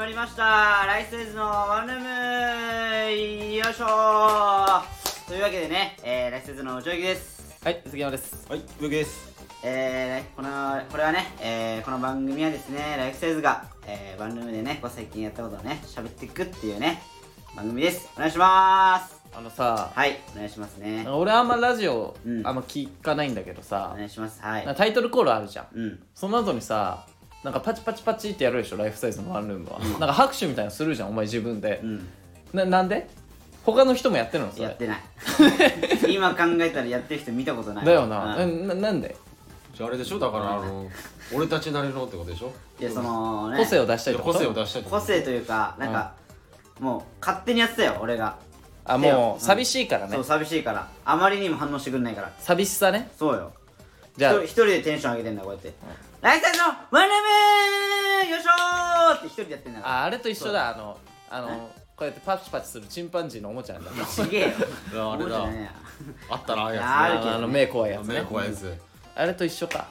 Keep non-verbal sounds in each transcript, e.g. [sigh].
まりました。ライスエイズのワンルーム。よいしょ。ーというわけでね、えー、ライスエイズの内木です。はい杉山です。はい、植木です。えー、このこれはね、えー、この番組はですねライフサイズが、えー、ワンルームでねこう最近やったことをね喋っていくっていうね番組です。お願いします。あのさ、はいお願いしますね。俺あんまラジオ、うん。あんま聞かないんだけどおさ、願いします。はい。タイトルコールあるじゃん。うん。その後にさなんかパチパチパチってやるでしょライフサイズのワンルームは、なんか拍手みたいなのするじゃんお前自分で。う、ん。ななんで？他の人もやってるのそれ？やってない。[laughs] 今考えたらやってる人見たことない。だよな、うん。なななんで？じゃああれでしょだからあの、俺たちなりのってことでしょ？いやそのね。個性を出したいってこと？個性を出したいってこと？個性というかなんか、もう勝手にやってたよ俺が。あでもう寂しいからね、そう寂しいから。あまりにも反応してくんないから。寂しさね。そうよ。じゃあ一人一人でテンション上げてんだこうやって「ライサイズのワンルームよいしょー!」って一人でやってんだから。ああれと一緒だ。あのあのこうやってパチパチするチンパンジーのおもちゃなんだ。ちげえよあれだ思うじゃねえや。あったなああいうやあるけどね。あの目怖いやつ目ね怖いやつ。あれと一緒か。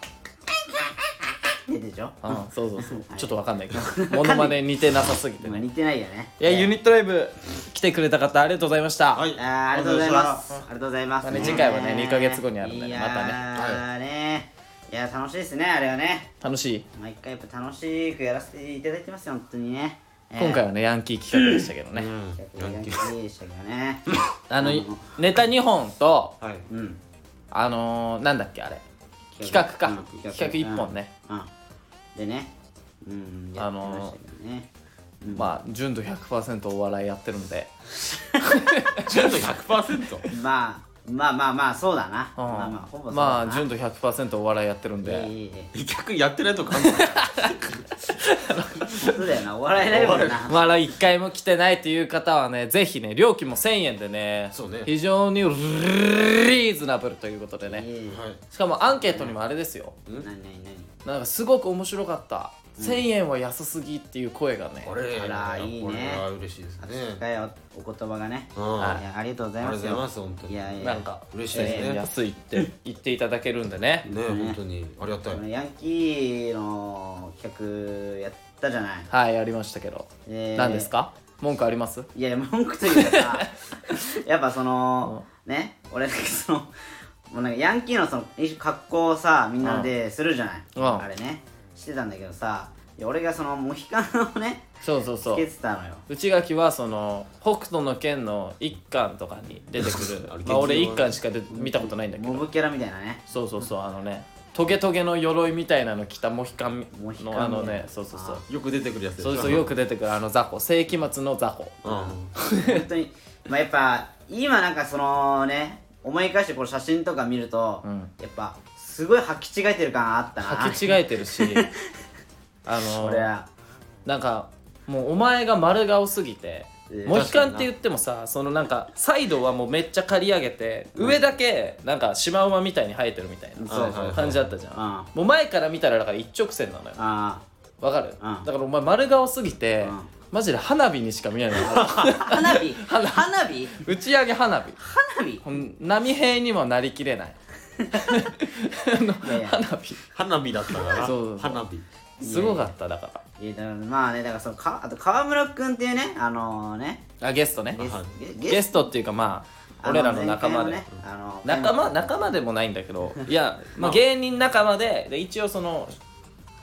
ってでしょうん。そうそうそう。ちょっとわかんないけど。モノマネ似てなさすぎてね。まあ似てないよね。いやユニットライブ来てくれた方ありがとうございました。はい。あーありがとうございます。ありがとうございます。まあね次回はね2ヶ月後にあるんでねまたね。ーねいや楽しいですねあれはね。楽しい。毎回やっぱ楽しくやらせていただいてますよ本当にね。今回はねヤンキー企画でしたけどね、うん。ヤンキー。でしたけどね。あのネタ2本とあのー、なんだっけあれ。企画。か、うん企画。1本ね、うん。でね。うんやってましたけどね。まあ純度100%お笑いやってるんで、ちょっと100%まあまあまあまあそうだな。うん。まあまあほぼそうだな。まあ純度100%お笑いやってるんで、いやいやい。や逆にやってないと感じそうだよな。お笑いライブだな。まだ1回も来てないという方はねぜひね料金も1000円でねそうね。非常にリーズナブルということでね。いやい。やいやはい。しかもアンケートにもあれですよ。何何何？なんかすごく面白かった、1000円は安すぎっていう声がねこれあらいいね。これは嬉しいですね。深いおお言葉がね。うん。いあやありがとうございりがとうございます本当に。いやいや。なんか嬉しいですね。1000円安いって言っていただけるんでね。ね本当に。ありがたい。ヤンキーの企画やったじゃない。はいやりましたけど、えー。何ですか？文句あります？いや文句というかさ [laughs] やっぱそのね俺そのもうなんかヤンキーのその格好をさみんなでするじゃない、うん。あれねしてたんだけどさ俺がそのモヒカンをねそうそうそつけうてたのよ。内垣はその北斗の拳の一巻とかに出てくる。[laughs] あれまあ俺一巻しかで見たことないんだけど。モブキャラみたいなね。そうそうそうあのねトゲトゲの鎧みたいなの着たモヒカンモヒカンのあのねそうそうそう。よく出てくるやつでしょ。そうそうよく出てくる。あの雑魚。世紀末の雑魚。うん。本当にまあやっぱ今なんかそのね思い返してこの写真とか見ると、うん。やっぱすごい履き違えてる感あったな。履き違えてるし [laughs] あのなんかもうお前が丸顔すぎてえーモヒカンって言ってもさそのなんかサイドはもうめっちゃ刈り上げて、上だけなんかシマウマみたいに生えてるみたいな感じだったじゃん、うん。もう前から見たらだから一直線なのよあわかる、うん。だからお前丸顔すぎて、うん。マジで花火にしか見えない。[laughs] あ [laughs] 花火。花火？打ち上げ花火。花火？波平にもなりきれない [laughs] あのいやいや。花火。花火だったから。そうそうそう。花火。すごかっただから。いやだからまあねだからそのかあと川村くんっていうねあのね。あゲストね。ゲスはい。ゲゲス。トっていうかまあ俺らの仲間で、前回のねあの仲間仲間でもないんだけどいや、[laughs] まあ、芸人仲間でで一応その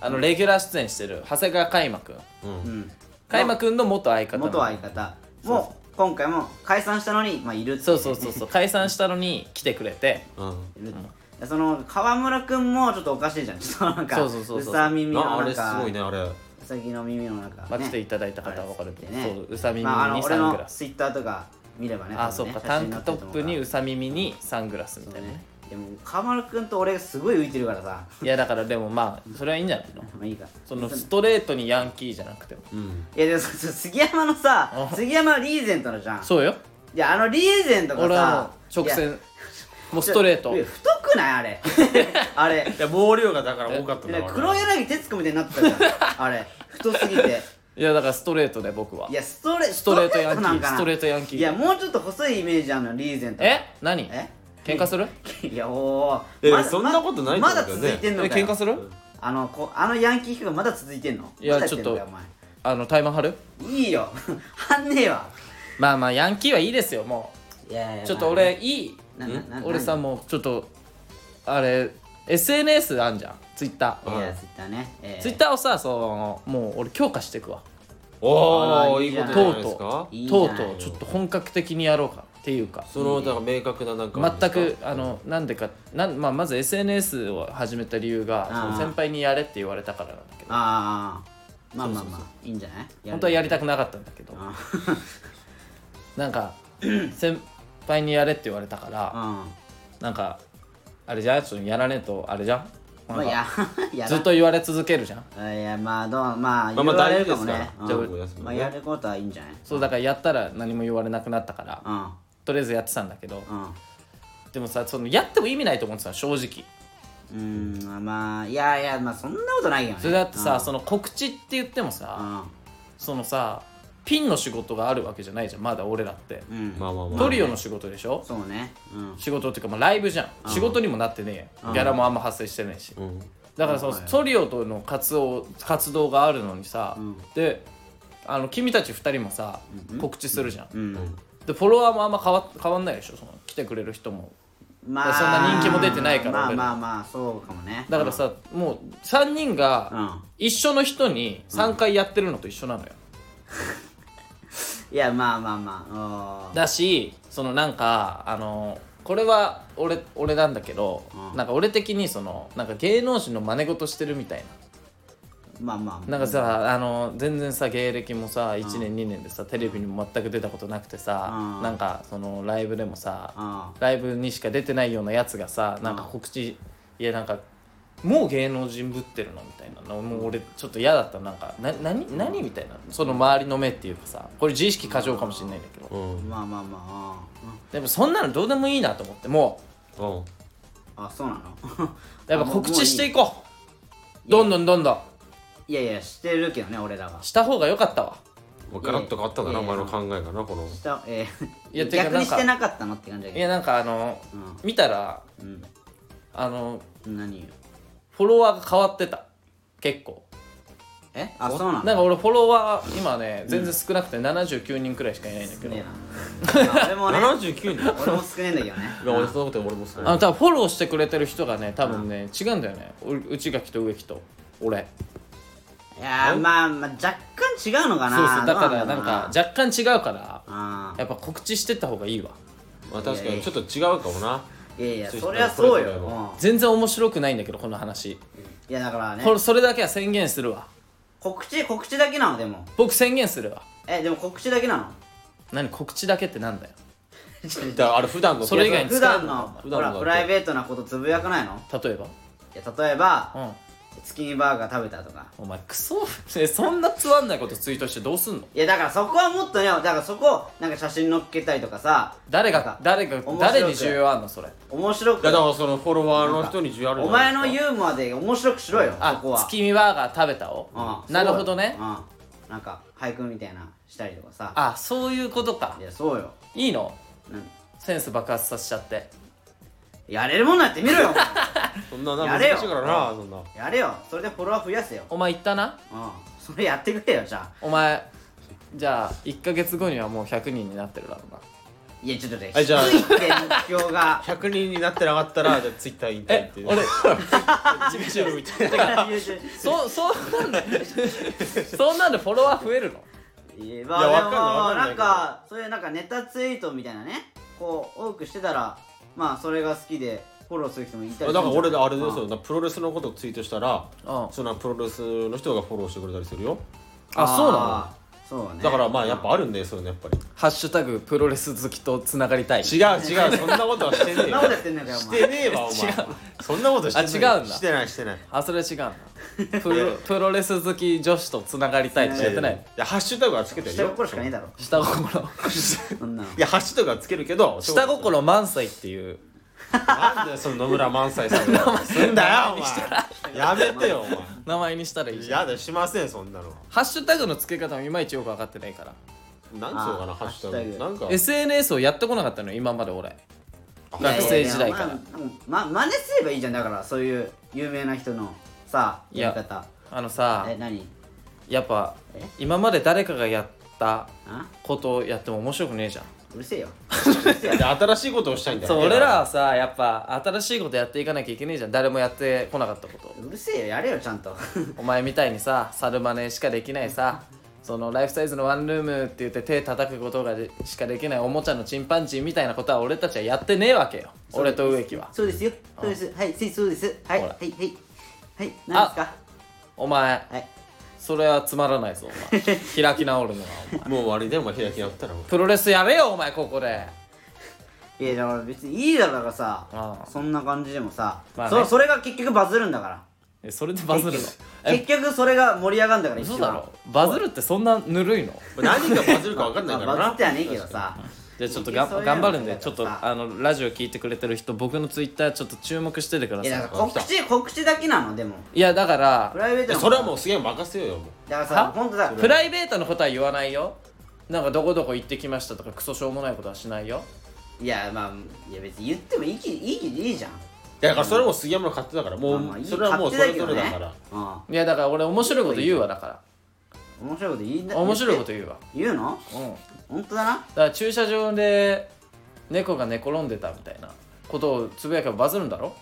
あのレギュラー出演してる長谷川海馬くん。うん。うん。海馬くんの元相方元相方。も今回も解散したのにまあいるっていそうそうそうそう。解散したのに来てくれて。うん。いる。でその川村くんもちょっとおかしいじゃん。ちょっとなんかそうそうそうそう。うさ耳のああれすごいねあれ。うさぎの耳のなんか、ね。まあ来ていただいた方は分かるけど、あれそううさ耳にまあ、あのサングラス。ツイッターとか見ればねあ多分ねそうか。タンクトップに写うさ耳にサングラスみたいなねでも川村くんと俺がすごい浮いてるからさ。いやだからでもまあそれはいいんじゃないの？[laughs] まあいいか。そのストレートにヤンキーじゃなくても。うん。いやでも杉山のさあ。杉山リーゼントのじゃん。そうよ。いやあのリーゼントがさ俺はもう直線。もうストレート。太くないあれ？[laughs] あれ。いや毛量がだから多かったんだ黒柳徹子みたいになってたじゃん。あれ。太すぎて。[laughs] いやだからストレートで僕は。いやストレストレートヤンキなんかな。ーストレートヤンキー。いやもうちょっと細いイメージあるのリーゼントえ？何？え？喧嘩する？[laughs] いやおえーまだそんなことないとまだ思うけどね。続いてんえのかよ。喧嘩する？あのこあのヤンキー企画まだ続いいやまだやってんのかよちょっとあのタイマン張る？いいよ。[laughs] はんねえわ。まあまあヤンキーはいいですよもいやいうやちょっと俺いい？ななな俺さもうちょっとあれ SNS あんじゃん。ツイッター。いやツイッターね、えーツイッターをさそのもう俺強化していくわ。おあらおいいことじゃないですかいいじゃないとうとうちょっと本格的にやろうかっていうか。そのだから明確ななんか全くあのなんでかなん、まあ、まず SNS を始めた理由が先輩にやれって言われたからなんだけど。ああまあまあまあいいんじゃない？本当はやりたくくなかったんだけど。あ [laughs] なんか先輩にやれって言われたからあなんかあれじゃん？ちょっとやらねえとあれじゃん？まあや [laughs] ずっと言われ続けるじゃん？あいやまあどうまあまあまあ言われるかもね。まあやることはいいんじゃない？そうだからやったら何も言われなくなったから。うんとりあえずやってたんだけどうん。でもさそのやっても意味ないと思ってたの正直。うーんまあいやいやまあそんなことないよね。それだってさそのの告知って言ってもさうそのさピンの仕事があるわけじゃないじゃんまだ俺らって。んうん。まあまあまあ。トリオの仕事でしょ？そうね。うん。仕事っていうかまあライブじゃん。仕事にもなってねえよギャラもあんま発生してないし。うん。だからそのはいトリオとの活動活動があるのにさん。であの君たち2人もさ告知するじゃん。うんでフォロワーもあんま変わ変わんないでしょ？その来てくれる人も。まそんな人気も出てないからまあ俺らまあまあそうかもね。だからさもう3人うがん。一緒の人に3回やってるのと一緒なのよ。[laughs] いやまあまあまあ。だしそのなんかあのこれは俺俺なんだけど、うん。なんか俺的にそのなんか芸能人の真似事してるみたいまあまあ。ななんかさあの全然さ芸歴もさ1年2年でさテレビにも全く出たことなくてさうん。なんかそのライブでもさあライブにしか出てないようなやつがさなんか告知いやなんかもう芸能人ぶってるのみたいなの。もう俺ちょっと嫌だったなんかな何何みたいなその周りの目っていうかさこれ自意識過剰かもしれないんだけど。うん。まあまあまあ。でもそんなのどうでもいいなと思ってもう。ん。ああそうなの？う [laughs] やっぱ告知していこう。どんどんどんどんいやいやしてるけどね俺らがした方が良かったわ。もうガラッと変わったんだなお前の考えがなこの。したえ [laughs] いやー、て逆にしてなかったのって感じだけど。いやなんかあの見たらうん。あのうん何？よフォロワーが変わってた。結構。え？あそうなの？なんか俺フォロワー今ね全然少なくて79人くらいしかいないんだけど、ねえな。[laughs] あ俺もね79人？俺も少ねえんだけどね。いや俺そんなこと俺も少あないの多分フォローしてくれてる人がね多分ね、違うんだよね。う内垣と植木と俺いやーまあまあ若干違うのかな。そうそうだからなんか若干違うからやっぱ告知してった方がいいわ。まあ確かにちょっと違うかもな。ーいやいやそりゃそうよ。全然面白くないんだけどこの話。いやだからね。これそれだけは宣言するわ。告知告知だけなのでも。僕宣言するわ。えでも告知だけなの？何？告知だけってなんだよ。だからあれ普段のそれ以外に普段の普段のほらプライベートなことつぶやかないの？例えば？いや例えばうん月見バーガー食べたとか。お前クソえそんなつまんないことツイートしてどうすんの？いやだからそこはもっとねだからそこをなんか写真載っけたりとかさ。誰なんかが誰が面白く誰に需要あんのそれ？面白くいやだからそのフォロワーの人に需要あるんおじゃないですか前のユーモアで面白くしろよそあこは。月見バーガー食べたを？うん。なるほどね。うん。なんか俳句みたいなしたりとかさ。あそういうことか。いやそうよ。いいの？うん。センス爆発させちゃって。やれるもんなんやってみろよ [laughs] そんななやれよ。難しいからなそんな。やれよ。それでフォロワー増やせよ。お前言ったな？うん。それやってくれよじゃあ。お前じゃあ1か月後にはもう100人になってるだろうな。いやちょっとねはいじゃあ。低いって目標が。100人になってなかったらじゃあツイッター引退ってえ俺 YouTube みたいな。そそうなんでそんなんでフォロワー増えるの？いやまあでいやわかんないもわかんないなんかそういうなんかネタツイートみたいなねこう多くしてたらまあそれが好きでフォローする人もいたりだから俺あれですうんよなプロレスのことをツイートしたらうんそのプロレスの人がフォローしてくれたりするよ。あそうなの？そうね。だからまあやっぱあるんだよそういうのやっぱり。ハッシュタグプロレス好きとつながりたい。違う違う。そんなことはしてねえそんなことよやってんのかよおし前てねえわお前。そんなことしてないあ違うんだ。してないしてない。あそれ違うんだ。[laughs] プロプロレス好き女子とつながりたいってやってないいやハッシュタグはつけてる下よ心しかねえだろ。下心。いやハッシュタグはつけるけど下心満載っていうなんだよその野村萬斎さんが？すんだよお前。やめてよお名前にしたらいい前じゃん。やだしませんそんなのハッシュタグの付け方もいまいちよく分かってないから。なんつうのかなあハッシュタハッシュタググなんか SNS をやってこなかったのよ今まで俺。学生時代から。いやいやいやまま真似すればいいじゃん。だからそういう有名な人のさいややり方。あのさえ何？やっぱえ？今まで誰かがやったあ？ことをやっても面白くねえじゃんうるせえよ。[laughs] で新しいことをしたいんだよ。そう俺らはさやっぱ新しいことやっていかなきゃいけねえじゃん。誰もやってこなかったこと。うるせえよやれよちゃんと。[laughs] お前みたいにさ猿真似しかできないさそのライフサイズのワンルームって言って手叩くことがでしかできないおもちゃのチンパンジーみたいなことは俺たちはやってねえわけよ。俺と植木は。そうですよ。そうです。はいせそうです。はいほらはいはいはい。何ですか？お前はいそれはつまらないぞお前。[laughs] 開き直るのはお前。もう終わりでお前開き直ったらもう。プロレスやれよお前ここで。いやだから別にいいだからさああ。そんな感じでもさ、まあね。そそれが結局バズるんだから。えそれでバズるの？結え局結局それが盛り上がるんだから一番。嘘だろ。バズるってそんなぬるいの？[laughs] 何がバズるか分かんないまからな。[laughs] あバズってはねえけどさじゃあちょっとが頑張るんでちょっとあのラジオ聞いてくれてる人僕のツイッターちょっと注目しててください。いやだから告知告知だけなのでも。いやだからプライベートそれはもうすげえ任せようよもう。だからさは？本当だプライベートのことは言わないよ？なんかどこどこ行ってきましたとかクソしょうもないことはしないよ？いやまあいや別に言ってもいいきいいきいいじゃん。だからそれはもう杉山の勝手だから。もまあまあいいうそれはもうそれぞれだから。うん。いやだから俺面白いこと言うわだか面白いこと言いんだら面白いこと言うわ。言うの？うん。だ本当だな。から駐車場で猫が寝転んでたみたいなことをつぶやけばバズるんだろ？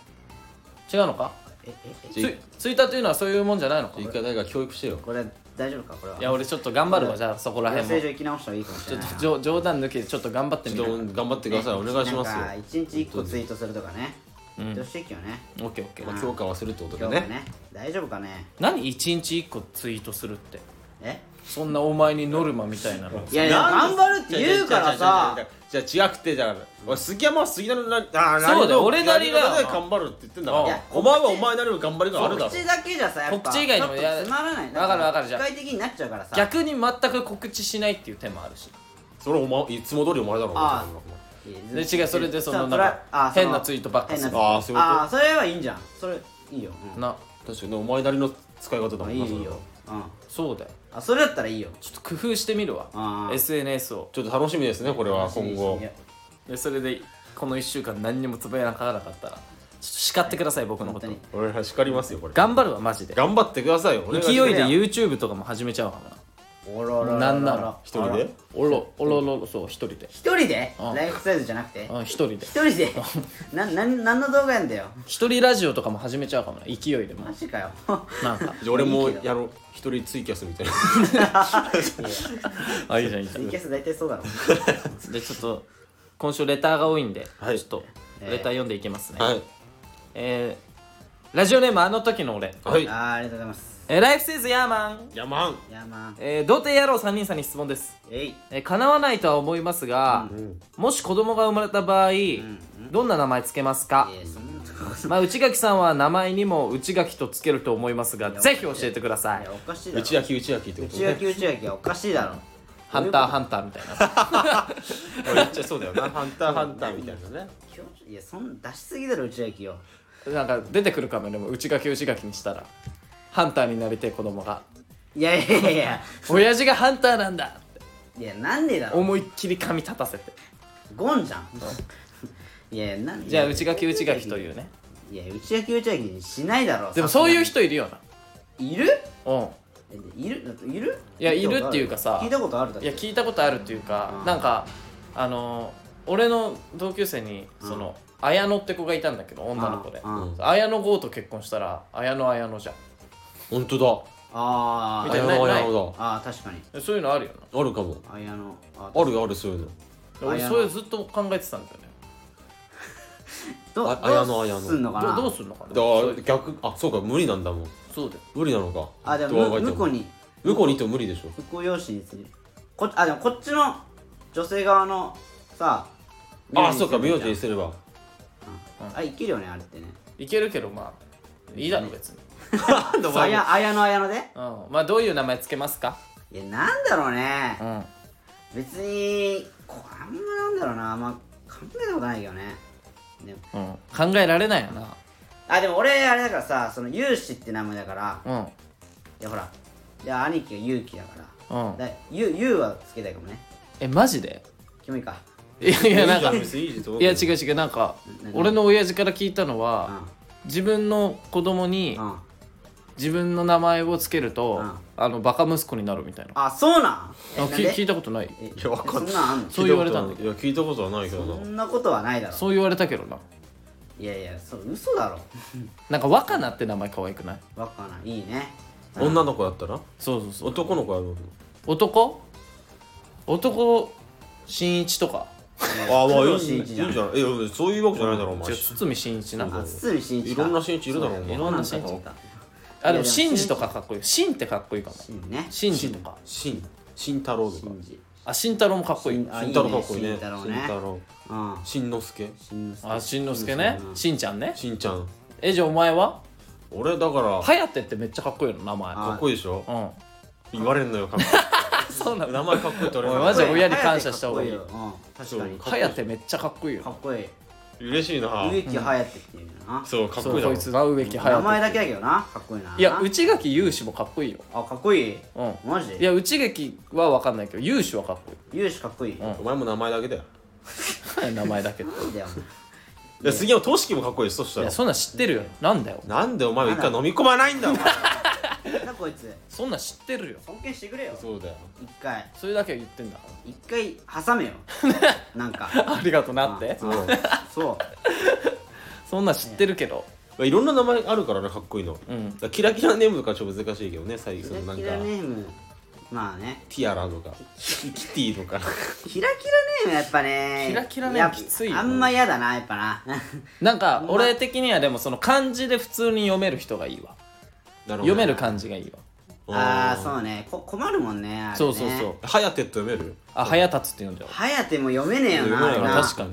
違うのか？ええツイツイッターというのはそういうもんじゃないのか？一回誰か教育してよ。これ大丈夫か？これは。いや俺ちょっと頑張るわ。じゃあそこら養辺も。成所行き直した方がいいかもしちょっれないな。と冗冗談抜きでちょっと頑張ってみちょるっと頑張ってください。お願いしますよ。なんか一日一個ツイートするとかね。うん。どうしていきよね。オッケーオッケー。まあ強化はするってことでね。今日はね。大丈夫かね？何？一日一個ツイートするって。え？そんなお前にノルマみたいなの。いやいや頑張るって言うからさ。じゃあ違くてじゃあ俺杉山は杉田のなあそうだよ。俺なりだよ。なりの頑張るって言ってんだかいやらお前はお前なりの頑張りがあるだろ。告知だけじゃさやっぱ。告知以外にもちょっとつまらないわかるわかるじゃん。機械的になっちゃうからさ。逆に全く告知しないっていう手もあるし。それお前いつも通りお前だろあで違うそれでそのさなんか変なツイートばっかする。変なあーそういうこと？あーそれはいいんじゃん。それいいよ。うんな。前確かにねお前なりの使い方だもんいいなそれは。ようん。そうだよあそれだったらいいよ。ちょっと工夫してみるわ。あー。SNS を。ちょっと楽しみですねこれは今後。いやでそれでこの1週間何にもつぶやかなかったらちょっと叱ってください僕のこと。本俺ら叱りますよこれ。頑張るわマジで。頑張ってくださいよ勢いで YouTube とかも始めちゃうかもなおろろなんなら一人で？おろおろろそう一人で。一人で？うん。ライフサイズじゃなくて？うん一人で。一人で？[laughs] なな何の動画やんだよ。一人ラジオとかも始めちゃうかもな勢いでも。マジかよ。なんか。[laughs] じゃあ俺もいいけどやろう。一人ツイキャスみたいな。[laughs] あいいじゃんいいじゃん。ツイキャス大体そうだろ。でちょっと今週レターが多いんで、はい。ちょっとレター読んでいきますね、はい。えー、ラジオネームあの時の俺、はい。あーありがとうございますえー、ライフセイズヤーマン、ヤマン。いやまあえー、童貞野郎3人さんに質問です。えい。えー、叶わないとは思いますが、うんもし子供が生まれた場合、どんな名前つけますか？いやそんなことまあ内垣さんは名前にも内垣とつけると思いますがぜひ教えてください。い。やおかしいだろ。内焼き内焼きってことね。内焼き内焼きはおかしいだろ。ハンターハンターみたいな。俺言っちゃそうだよな。ハンターハンターみたいなね。いやそん出しすぎだろ内焼きをなんか出てくるかもでも内垣内垣にしたらハンターになりてえ子供が。いやいやいやいや。親父がハンターなんだ。っていやなんでだろ思いっきり髪立たせて。ゴンじゃん。[laughs] いやなんじゃあ内垣内垣というね。いや内焼き内焼きにしないだろでもそういうさ人いるよすがに。いる？なうん。えいる？いる？いやいるっていうかさ。聞いたことある。だいや聞いたことあるっていうか、うん。なんかあの俺の同級生にその、綾乃って子がいたんだけど女の子で、綾野剛と結婚したら綾野綾乃じゃん本当あーみたいなだ綾野ない綾野あー確かに。でそういうのあるよだあるかも。あやのああるよあるそういうの。な俺綾野それずっと考えてたんだよね。[laughs] どあ綾野綾野どうすんのかな？どどうすんのかな？だそう逆あそうか無理なんだもん。そうだよ。無理なのか。あでどう考えても。向こうに。向こうにいても無理でしょ。向こう用紙にする。こあでもこっちの女性側のさあそうか名字にすすれば。うん。あいけるよねあれってね。いけるけどまあいいだろ別に、[laughs] そうあやあやのあやので。うん、まあどういう名前つけますか？いやなんだろうね。うん。別にこあんまなんだろうな。あんま考えたことないけどね。でも。うん、考えられないよな。あでも俺あれだからさその勇士って名前だから。うん。いやほら。いや兄貴が勇気だから。うん。だゆゆうはつけたいかもね。えマジで？キモいかいやいやなんか。いや違う違うなんか何俺の親父から聞いたのうはん。自分の子供にうん自分の名前をつけると、うん。あのバカ息子になるみたいな。あそうなん？えあなんで？き聞いたことない。えいやわかんない。そんなんあんの？そう言われたんだけいや聞いたことはないけどな。そんなことはないだろ。そう言われたけどな。いやいやそう嘘だろ。[laughs] なんか若菜って名前可愛くない？わかんないいいね女の子だったら？そうそうそう。男の子やるの男？男新一とか。ああまあいい工藤新一じゃん。いいんじゃないいやそういうわけじゃないだろお前。違う堤真一な。あ堤真一か。いろんな新一いるだろお前。いろんな新一そうかあでもいや真二とかかっこいい。真ってかっこいいかも。真ね。真二とか。新新太郎とか。真二あ慎太郎もかっこいい。あ新太郎かっこいいね。新太郎ね。新太郎。うん。新之助新之助あしんのすけね。うん。しんちゃんね。しんちゃん。えじゃあお前は？俺だから。はやてってめっちゃかっこいいの名前。あかっこいいでしょ？うん。言われんのよ [laughs] かっこそうない名前かっこいいって言われるおいマジで親に感謝した方がいい。確かに。そう。はやてめっちゃかっこいいよ。かっこいい嬉しいな。植木隼ってっていうのな。そうかっそうこいいだろ。こいつな植木は名前だけだけどな。かっこいいな。いや内垣勇志もかっこいいよ。あかっこいい？うん。マジ？でいや内垣は分かんないけど勇志はかっこ勇士かっこいい？うん。お前も名前だけだよ。い [laughs] い名前だけど。いいだよいや杉山俊樹もかっこいいですそしたら。いやそんなん知ってるよ。なんだよ。なんでお前は一回飲み込まないんだお前。なんだこいつそんなん知ってるよ。尊敬してくれよ。そうだよ。一回。それだけは言ってんだか一回挟めよ。[laughs] なんか。らありがとうなって。ああそう。[laughs] そんなん知ってるけど。いろんな名前あるからねかっこいいの。だかうん。らキラキラネームとかちょっと難しいけどね最近そのなんか。キラキラネーム。まあね。ティアラとか。キティとか。キラキラネームやっぱねキラキラネームきついよ。やあんま嫌だなやっぱな。[laughs] なんか俺的にはでもその漢字で普通に読める人がいいわ。なるほど。読める漢字がいいわああそうね。こ困るもんねあれね。そうそうそう。はやてって読める？あ早立つって読んじゃう。はやても読めねえよな読めない。よな確かに。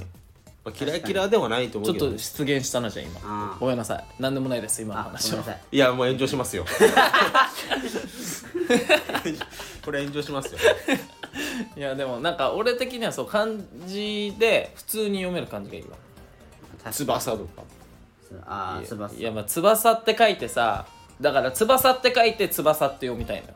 まあキラキラではないと思うけどちょっと出現したなじゃああ今ごめんなさい。何でもないです今のあごめ話はんなさい。いやもう炎上しますよ。[laughs] これ炎上しますよ。いやでもなんか俺的にはそう漢字で普通に読める漢字がいいわ。確かに。翼とか。ああ翼。いやまあ翼って書いてさだから翼って書いて翼って読みたいのよ。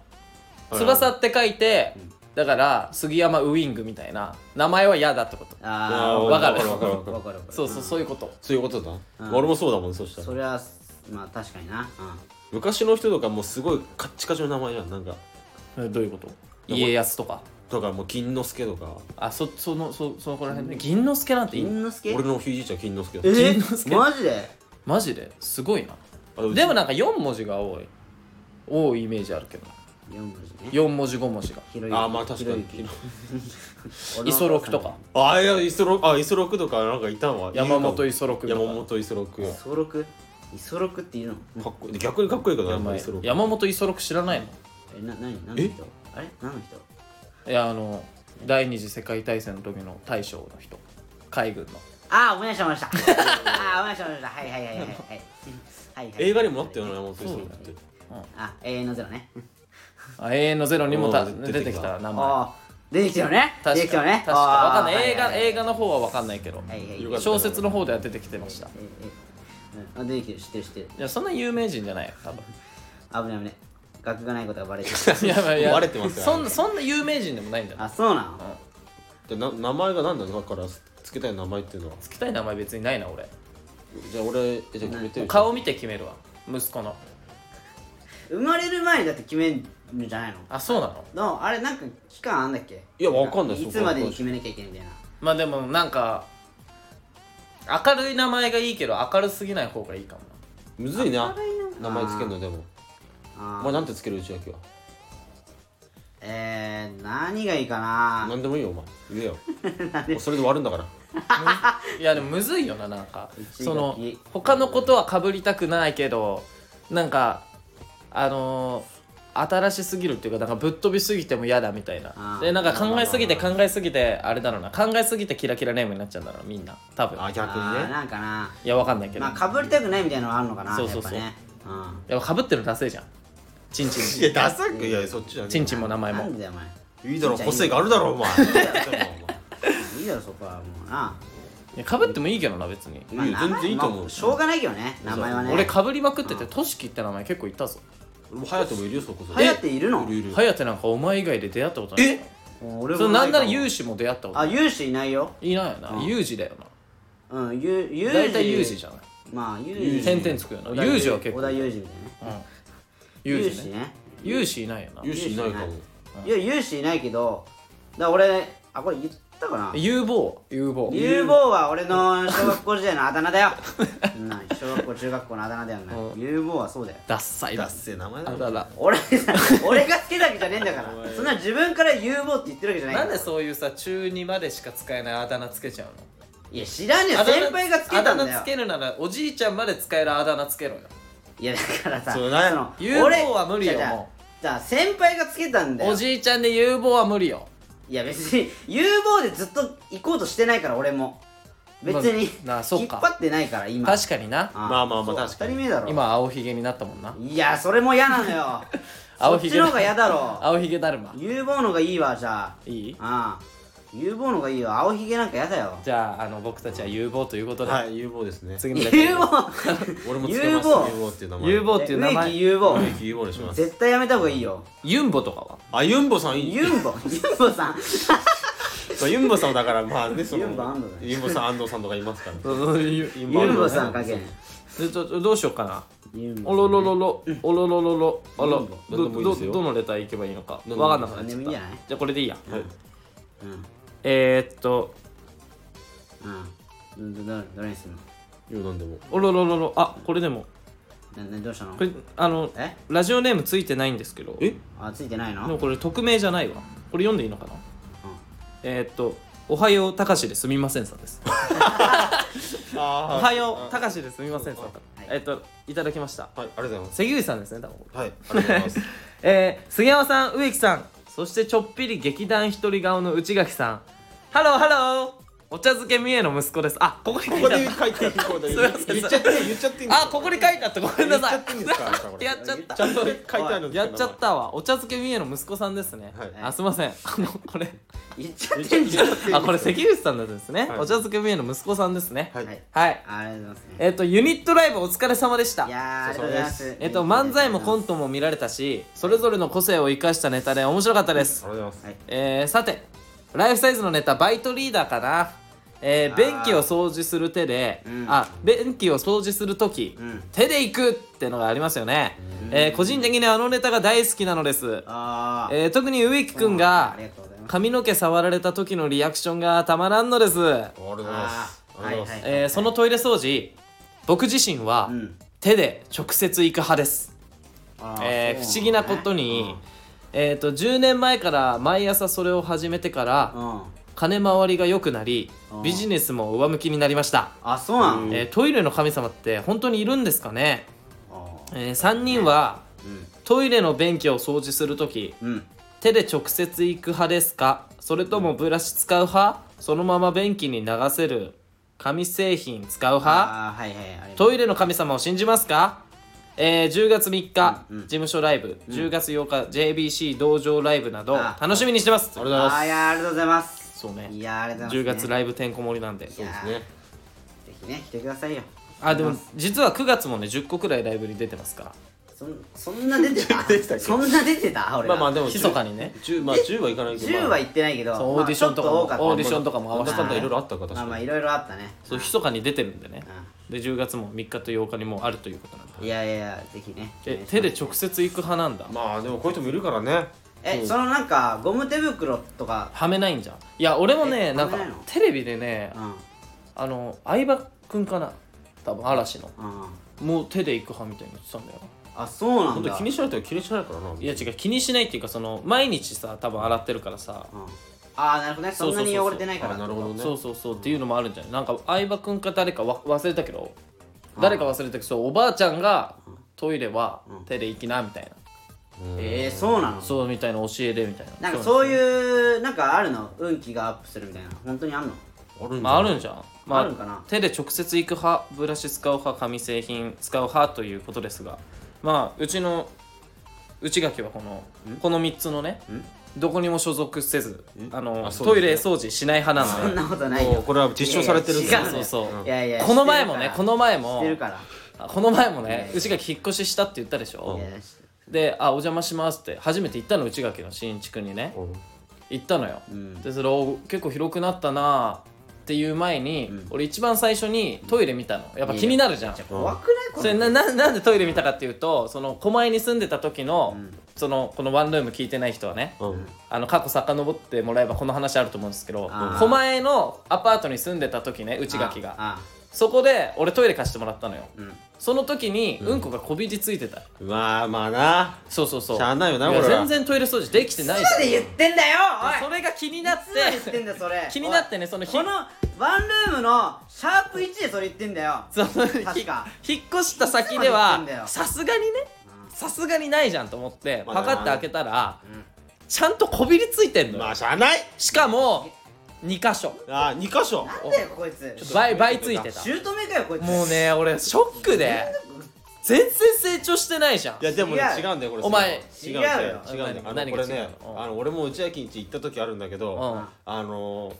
はい翼って書いてだから杉山ウイングみたいな名前は嫌だってこと。ああわかる。わかる？わかるわかる。そうそうそういうこと。そういうことだ、うん。俺もそうだもんそしたら。それはまあ確かにな。うん。昔の人とかもうすごいカッチカチの名前じゃん。なんか。えどういうこと？家康とか？とかもう金之助とか。あそそのそそこら辺ね。銀之助なんていいの？銀之助？俺のひいじいちゃん金之助だえ？銀之助？マジで？マジで？すごいなでもなんか4文字が多い。多いイメージあるけど。4文字ね。4文字5文字が。ひろゆきあまあ確かに。イソロクとか。あいやイソロあイソロクとかなんかいたわ。山本イソロクとか。山本イソロクイソロクイソロクっていうの？かっこいい。逆にかっこいいけどな山イソロク山本イソロク知らないのえな何何の人？あれ？何の人？いやあの第二次世界大戦の時の大将の人。海軍の。ああ思い出した思い出した。ああ思い出した思い出した。はいはいはいはいはいはいはい。映画にもなったよな山本イソロクってあ永遠のゼロね。あ永遠のゼロにもたうん。出てき出てきた。た名前ああ出てきたよね。出て確かきたよね。確かわかんない。映画映画の方はわかんないけど。はいはい。よかった。小説の方では出てきてました。ええうん。あ出てきてる知ってる知ってる。いやそんな有名人じゃないよ多分。危ない危ない。学がないことがバレてる。い [laughs] やいや。いや [laughs] バレてますよそんなそんな有名人でもないんだよあそうなのでな名前が何なのだからつけたい名前っていうのは。つけたい名前別にないな俺じゃあ俺えじゃあ決めてよ。顔見て決めるわ。息子の。生まれる前にだって決めるんじゃないの？あそうなの？のあれなんか期間あんだっけ？いやわかんないいつまでに決めなきゃいけないみたいな。まあでもなんか明るい名前がいいけど明るすぎない方がいいかも。むずいな。名前。つけるのでも。お前なんてつける内訳はえー、何がいいかな？何でもいいよお前。言えよ。[laughs] それで終わるんだから。な [laughs] いやでもむずいよななんか。その他のことはかぶりたくないけどなんかあのー新しすぎるっていうかなんかぶっ飛びすぎても嫌だみたいな。でなんか考えすぎて考えすぎてあれだろうな。考えすぎてキラキラネームになっちゃうんだろうみんな。多分。あ逆にね。なんかな。いやわかんないけど、まあかぶりたくないみたいなのはあるのかなそうそうそう。やっぱね。かぶってるのダセえじゃん。チンチンいやダサくいやそっちじゃねえチンチンも名前も。なんでだよお前。いいだろ個性があるだろお前 [laughs] いいだろそこはもうな。かぶってもいいけどな別に。いいよ全然いいと思う。まあしょうがないけどね名前はね。俺かぶりまくっててトシキって名前結構いったぞ。俺も隼人もいるよそこそこ。はやているの？いるいる。ハヤテなんかお前以外で出会ったことない。え俺それなんならユユウシも出会ったことあない。ユウシいないよ。いないよな。うん。ユウジだようん大体ユウジじゃない。まあユウジ点々つくよな。ユウジは結構。小田ユウジみたいなね。有志ね。ね。有志いないよな。有志いないかも。いや有志いないけどだから俺あこれ言ったかな？有望。有望。有望は俺の小学校時代のあだ名だよ。[laughs] うん小学校中学校のあだ名だよねうん。有望はそうだよ。ダッサいだダッセー名前だな。あらら俺さ [laughs] 俺がつけたわけじゃねえんだから。そんな自分から有望って言ってるわけじゃないなんからでそういうさ中2までしか使えないあだ名つけちゃうの？いや知らねえよ。先輩がつけたんだよ。あだ名つけるならおじいちゃんまで使えるあだ名つけろよ。いやだからさそうねの有望俺は無理よじゃあもじゃあ先輩がつけたんだよ。おじいちゃんで有望は無理よいや別に有望でずっと行こうとしてないから俺も。別に、まあそうか。引っ張ってないから今。確かにな。あまあまあまあ確かに。当たり前だろ。今青ひげになったもんな。いやそれも嫌なのよ。[laughs] 青ひげそっちの方が嫌だろ。[laughs] 青ひげだるま。有望のがいいわじゃあ。いい？ああ有望のがいいわ青ひげなんか嫌だよ。じゃああの僕たちは有望ということで、はい有望ですね。次のレター有望。[laughs] 俺もつけます。有望。有望っていう名前。有望っていう名植前木有望。植木有望にします。絶対やめた方がいいよ。ユンボとかは？あユンボさんいい。ユンボ。ユンボさん。[laughs] そうユンボさんだからまあねそのユンボ安藤だねユンボさん安藤さんとかいますから。ユユユンボさんかけん。でどどうしようかな？ユンボおろろろろ。おろろろろ。あらどどどのレター行けばいいのか。何でもいいわかんなくなっちゃった。何でもいいんじゃない？じゃあこれでいいや。はい。うんえー、っとうん。どどどれにすんの？よなんでも。おろろろろあこれでも。ななどうしたの？これあのえ？ラジオネームついてないんですけど。え？あついてないの？でもこれ匿名じゃないわ。これ読んでいいのかな？えー、っとおはようたかしですみませんさんです。[laughs] おあはようたかしですみませんさんはい。えーっといただきました。はいありがとうございます。関口さんですね多分。はいありがとうございます。[laughs] えー、杉山さん植木さんそしてちょっぴり劇団一人顔の内垣さんハローハローお茶漬け三重の息子です。あここに書ここでいてあっ書いてここですいません。言っちゃって言っちゃっていいんですか？たあここに書いてあったごめんなさい。言っちゃっていいんですか？あなたこれやっちゃった。ちゃんと書いてあるんですやっちゃったわ。お茶漬け三重の息子さんですね、はい。あすいません。あのこれ。言っちゃってんじゃん。あこれ関口さんなんですね、はい。お茶漬け三重の息子さんですね。はい。はい。はい。ありがとうございます。ねえっ、とユニットライブお疲れ様でした。いやーありがとうございます。えっ、と漫才もコントも見られたしそれぞれの個性を生かしたネタで面白かったです。ありがとうございます。はい。えー、さてライフサイズのネタバイトリーダーかな。えー、便器を掃除する手で、うん。あ便器を掃除する時、うん。手で行くってのがありますよね、えー個人的にあのネタが大好きなのです、えー、特に植木くんあが髪の毛触られた時のリアクションがたまらんのです、そのトイレ掃除僕自身はうん手で直接行く派です、あえー不思議なことに、えー、と10年前から毎朝それを始めてから、うん。うん金回りが良くなりうん。ビジネスも上向きになりました、あそうなのえートイレの神様って本当にいるんですかね、あえ3人はートイレの便器を掃除する時うん。うん手で直接行く派ですか？それともブラシ使う派？そのまま便器に流せる紙製品使う派？はいはいトイレの神様を信じますか？えー、10月3日、うんうん。事務所ライブ、10月8日 JBC 道場ライブなどあ楽しみにしてます。ありがとうございます。あーいやーありがとうございます。そうね。いやーありがとうござい10ます、月ライブてんこ盛りなんで。そうですねぜひね来てくださいよ。あでも実は9月もね10個くらいライブに出てますから。そんそんな出てた？[laughs] 出てたっけ？そんな出てた？俺ら。まあまあでも密かにね。10まあ10はいかないけど10は行ってないけどそうオーディションとかもまあちょっ多かった。オーディションとかも合わせたいろいろあったか確かにまあまあいろいろあったね。そう密かに出てるんでねで10月も3日と8日にもうあるということなんでいやいやいやぜひね。え手で直接行く派なんだ。まあでもこういう人もいるからね。えそのなんかゴム手袋とか。はめないんじゃん。いや俺もねえなんかテレビでねうん。あの相葉くんかな？多分嵐の。うん。もう手で行く派みたいに言ってたんだよ。あそうなんだ。本当気にしない人は気にしないからな。いや違う。気にしないっていうかその毎日さ多分洗ってるからさ。うんああなるほどね。そんなに汚れてないから。あなるほどね。そうそうそう。っていうのもあるんじゃない？なんか相葉くんか誰かわ忘れたけど誰か忘れたけどそうおばあちゃんがトイレは手で行きなみたいな。えー、そうなの？そうみたいな教えでみたいな。なんかそういうなんかあるの？運気がアップするみたいな。本当にあんの？あるんまああるんじゃん、まあ、あるんかな？手で直接行く派ブラシ使う派紙製品使う派ということですが。まあうちの内垣はこのこの3つのねどこにも所属せずあのトイレ掃除しない派なので。そんなことないよ。これは実証されてるんいやいや違そうそう。いやいやこの前もねこの前知もこの前もね内垣引っ越ししたって言ったでしょ？で「あお邪魔します」って初めて行ったの内垣の新築にね。うん。行ったのよ、うん。でそれお結構広くなったなっていう前に、うん。俺一番最初にトイレ見たの。やっぱ気になるじゃん。怖くない？こそれなななんでトイレ見たかっていうとその狛江に住んでた時の、うんそのこのワンルーム聞いてない人はねうん。あの過去遡ってもらえばこの話あると思うんですけどあー。狛江のアパートに住んでた時ね内垣が。あそこで俺トイレ貸してもらったのよ。うん。その時にうん。こがこびりついてた、まあまあな。そうそうそう。しゃあないよないや俺ら全然トイレ掃除できてないいつまで言ってんだよおい。それが気になっいつまで言っててんだよそれ。気になってねそのこのワンルームのシャープ1でそれ言ってんだよ。その確か。ひ引っ越した先ではさすがにねさすがにないじゃんと思ってまあパカッて開けたらうん。ちゃんとこびりついてんのよ。まあしゃあない。しかも2箇所。あ二箇所。なんだよこいつ。倍倍ついてた。姑かよこいつ。もうね俺ショックで全然成長してないじゃん。いやでもね違う。違うんだよこれ。お前違うんだよ。違うよ。違うんだよ。あの何これね何が違うのうん。あの俺も内明んち行った時あるんだけどうん。あの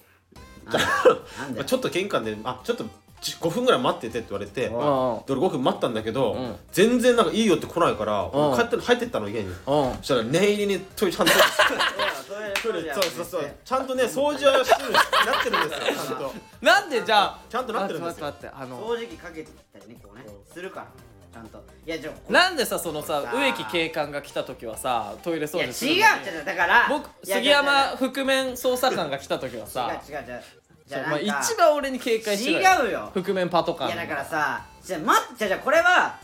なんだよ。[laughs] ちょっと玄関であちょっと5分ぐらい待っててって言われてで俺5分待ったんだけどうん。全然なんかいいよって来ないから帰って入ってったの家に。うん。そしたら念入りにトイレちゃんと。そうそうそう。ちゃんとね掃除はしてるなってるんですよちゃんと。なんでじゃあちゃんとなってるんですよ。掃除機かけたりねこうね。するからちゃんと。いやじゃあなんでさそのさ植木警官が来た時はさトイレ掃いや除するのに。違う違うだから僕杉山覆面捜査官が来た時はさ。違う違う違うじそうまあゃあ一番俺に警戒してる違うよ。覆面パトカーいやだからさじゃあ待ってじゃあじゃあこれは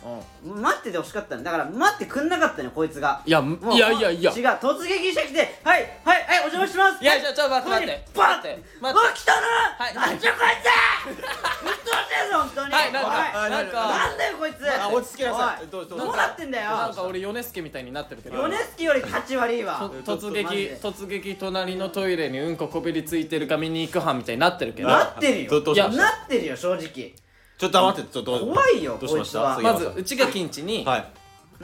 うん。待っててほしかったの。だから待ってくんなかったのよこいつが。いやいやいやいや。違う。突撃してきてはいはいはいお邪魔します。いやじゃあちょっと待って待って。バッ待って。待って。来たな！はい。なんじゃこいつ！ぶっ飛ばしてるぞ本当に。はいなんかなんか。なんだよこいつ。あ落ち着きなさい。おどうどうどう。なってんだよ。なんか俺米助みたいになってるけど。米助より立ち悪いわ。と突撃突撃隣のトイレにうんここびりついてるか見に行く班みたいになってるけど。なってるよ。なってるよ正直ちょっと黙ってちょっと怖いよどうしました？こいつは。杉山さん。まず内垣んちにはい。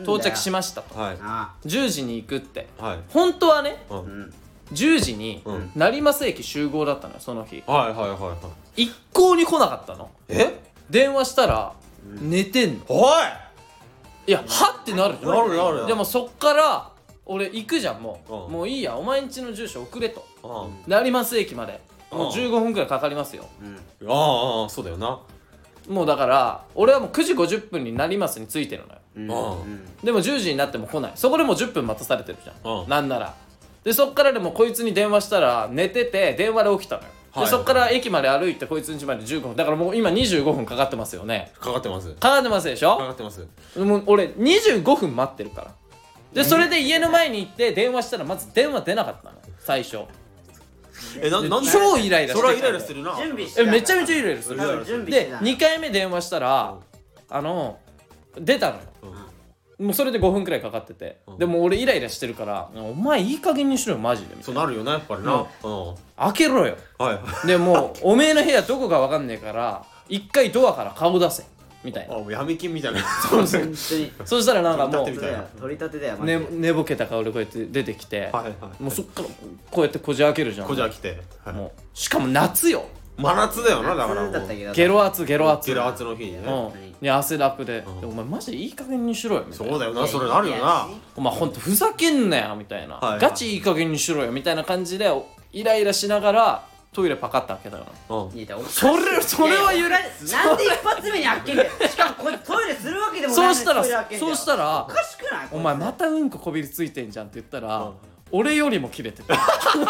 到着しましたと。はい。あ10時に行くって。はい。本当はねうん。あうん10時にうん。成増駅集合だったのよその日。はいはいはいはい。一向に来なかったの。え？電話したら寝てんの。おい。いやはってなるじゃんなるなる。でもそっから俺行くじゃんもう。うん。もういいやお前んちの住所送れと。うん。成増駅まで。もううん。15分くらいかかりますよ。うん。ああああそうだよなもうだから俺はもう9時50分に成増に着いてるのよ。うん。でも10時になっても来ない。そこでもう10分待たされてるじゃん、うん。なんなら。でそっからでもこいつに電話したら寝てて電話で起きたのよ、はい。でそっから駅まで歩いてこいつん家まで15分。だからもう今25分かかってますよね。かかってます。かかってますでしょ？かかってます。もう俺25分待ってるから。でそれで家の前に行って電話したらまず電話出なかったの。最初。でえななんで超イライラしてそれはイライラするな。準備してえめちゃめちゃイライラする。多分準備してでた2回目電話したらあの出たのよ。もうそれで5分くらいかかってて、うん。でも俺イライラしてるから「お前いい加減にしろよマジで」みたいうなそなるよなやっぱりな。うん。開けろよ。はい。でもうおめえの部屋どこか分かんねえから一回ドアから顔出せみたいな。あもう闇金みたいな。[laughs] そうそう本当に。[laughs] そしたらなんかもう取り立てみたいな。取り立てだよマジねで寝ぼけた顔でこうやって出てきて、はいはいもうそっからこうやってこじ開けるじゃん。こじゃ来てはい。もうしかも夏よ。真夏だよなだからもだったけどゲロ圧ゲロ圧ゲロ圧の日にね。うん。に汗だくで,、うん。でお前マジでいい加減にしろよみたいな。そうだよなそれなるよな。お前ほんとふざけんなよみたいな、はいはい。ガチいい加減にしろよみたいな感じでイライラしながらトイレパカッて開けたから。うん。それ [laughs] それは許いやなんで一発目に開けんだよ。しかもこれトイレするわけでもないのに。そうしたらそうしたらおかしくない？お前またうんここびりついてんじゃんって言ったら、うん俺よりもキレてた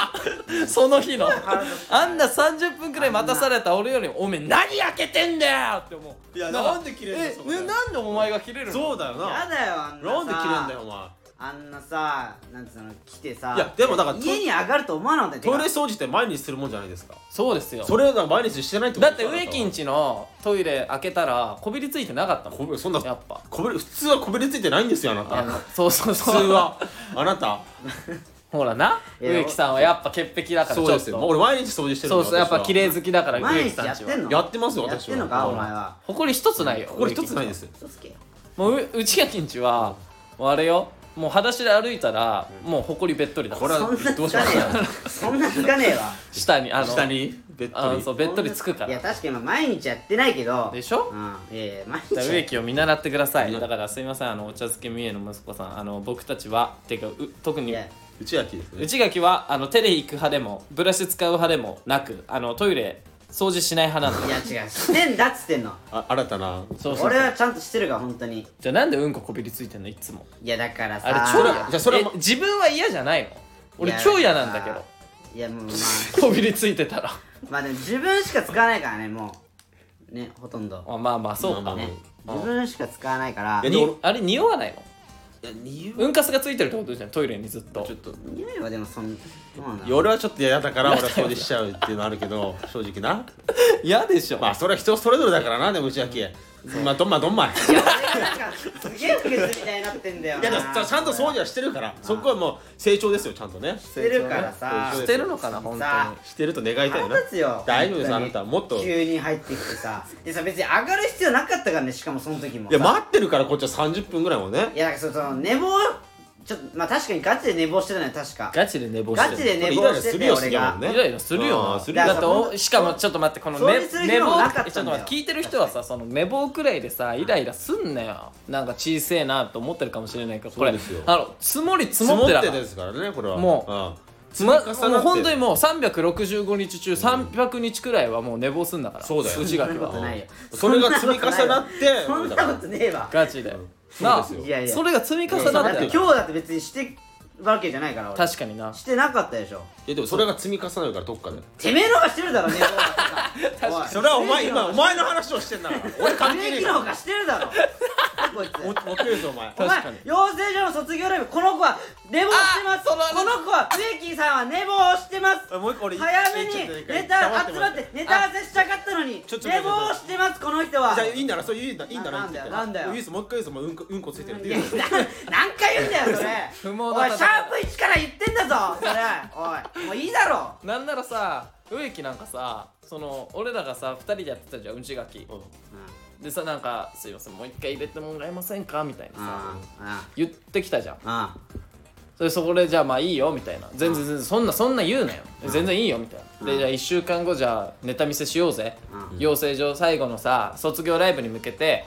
[laughs] その日の。[laughs] あんな30分くらい待たされた俺よりもおめえ何開けてんだよって思う。いやかなんでキレんのえそこで？ねなんでお前がキレるの？そうだよやなだよあんなさ。なんで切れんだよお前あんなさなんつうの来てさいやでもだから家に上がると思わなかったよ。トイレ掃除って毎日するもんじゃないですか。そうですよ。それが毎日してないってこだって植木んちのトイレ開けたらこびりついてなかったもん。こびそんなやっぱ。こびり普通はこびりついてないんですよあなた。そうそう普そう。通は。あなた。[laughs] ほらな。植木さんはやっぱ潔癖だからちょっとそうですよ。もう俺毎日掃除してるそうそうやっぱ綺麗好きだから毎植木さんやってんの？やってますよやっ私はてんのかお前は。ほこり一つないよこれ一つないです。もうう内垣んちはもうあれよもう裸足で歩いたらもうほこりべっとりだ。これはそんなどうつかねえしましたわそんなつかねえわ下にあの下に？べっあとり。のそうべっとりつくから。いや確かにまあ毎日やってないけど。でしょ？うんいやいや毎日植木を見習ってください。うんだからすいませんあのお茶漬け三重の息子さん。あの僕たちはてかう特に内垣ですね。内垣はあの手で行く派でもブラシ使う派でもなくあのトイレ掃除しない派なんだ。いや違う。してんだっつってんの。あ新たな。そうそう俺はちゃんとしてるから本当に。じゃあなんでうんここびりついてんのいつも。いやだからさあれ超嫌じゃあそれはもえ自分は嫌じゃないの？俺いや超嫌なんだけど。いやもうまこびりついてたら。あまあでも自分しか使わないからねもう。ねほとんど。あまあまあそうか。まあまあねうん自分しか使わないから。えにあれ匂わないの？うんかすがついてるってことじゃんトイレにずっと。ちょっと匂いはでもそんどうなんだいや俺はちょっと嫌だから俺は掃除しちゃうっていうのあるけど正直な。[laughs] 嫌でしょ。まあそれは人それぞれだからなでも内訳まあどんまいどんまい。いや俺がなんかすげえ不潔みたいになってんだよ。いやでもちゃんと掃除はしてるからそこはもう成長ですよちゃんとね。してるからさ。してるのかな本当さに。してると願いたいな腹立つよ大丈夫ですあなた。もっと。い急に入ってきてさ。でさ別に上がる必要なかったからねしかもその時もやさ待ってるからこっちは30分ぐらいもね。いやなんかそその寝坊ちょっとまあ確かにガチで寝坊してたのよ確か。ガチで寝坊してるガチで寝坊してて俺がねイライラするよなするだってよだからおしかもちょっと待ってこの掃寝除する暇も寝坊なかったんだよ。ちょっと待って聞いてる人はさその寝坊くらいでさイライラすんなよ。なんか小せえなと思ってるかもしれないけどこれ。そうですよ。あの積もり積積もってもってだからですからねこれは。もううん。ま積み重なって。もう本当にもう365日中300日くらいはもう寝坊すんだから。そうだよ。内垣そんなことはないよ。それが積み重なってそんなことねえわ。ガチでなあ。いやいや。それが積み重なってる。今日だって別にしてるわけじゃないから俺。確かにな。してなかったでしょ。いやでもそれが積み重なるからどっかで。てめえのがしてるだろ寝坊それはお前今お前の話をしてんだから。俺関係ねえからがしてるだろ。こいつ。持ってるぞお前。お前確かに。養成所の卒業ライブこの子は寝坊してます。この子は植木さんは寝坊してます。もう一個俺早めにネタ集まってネタ合わせしたかったのに寝坊してますこの人は。じゃいいんだなそれいいんだいいんだななんだよ。なんだよもう一回言うぞうんこうんこついてるって言う何回 [laughs] 言うんだよそれ。不毛だった3プ1から言ってんだぞそれ。おいもういいだろ。なんならさ植木なんかさその俺らがさ2人でやってたじゃん内垣、でさなんか「すいませんもう1回入れてもらえませんか?」みたいなさ、言ってきたじゃん、それそこでじゃあまあいいよみたいな。全然全然そんなそんな言うなよ。全然いいよみたいな。でじゃあ1週間後じゃあネタ見せしようぜ。うん。養成所最後のさ卒業ライブに向けて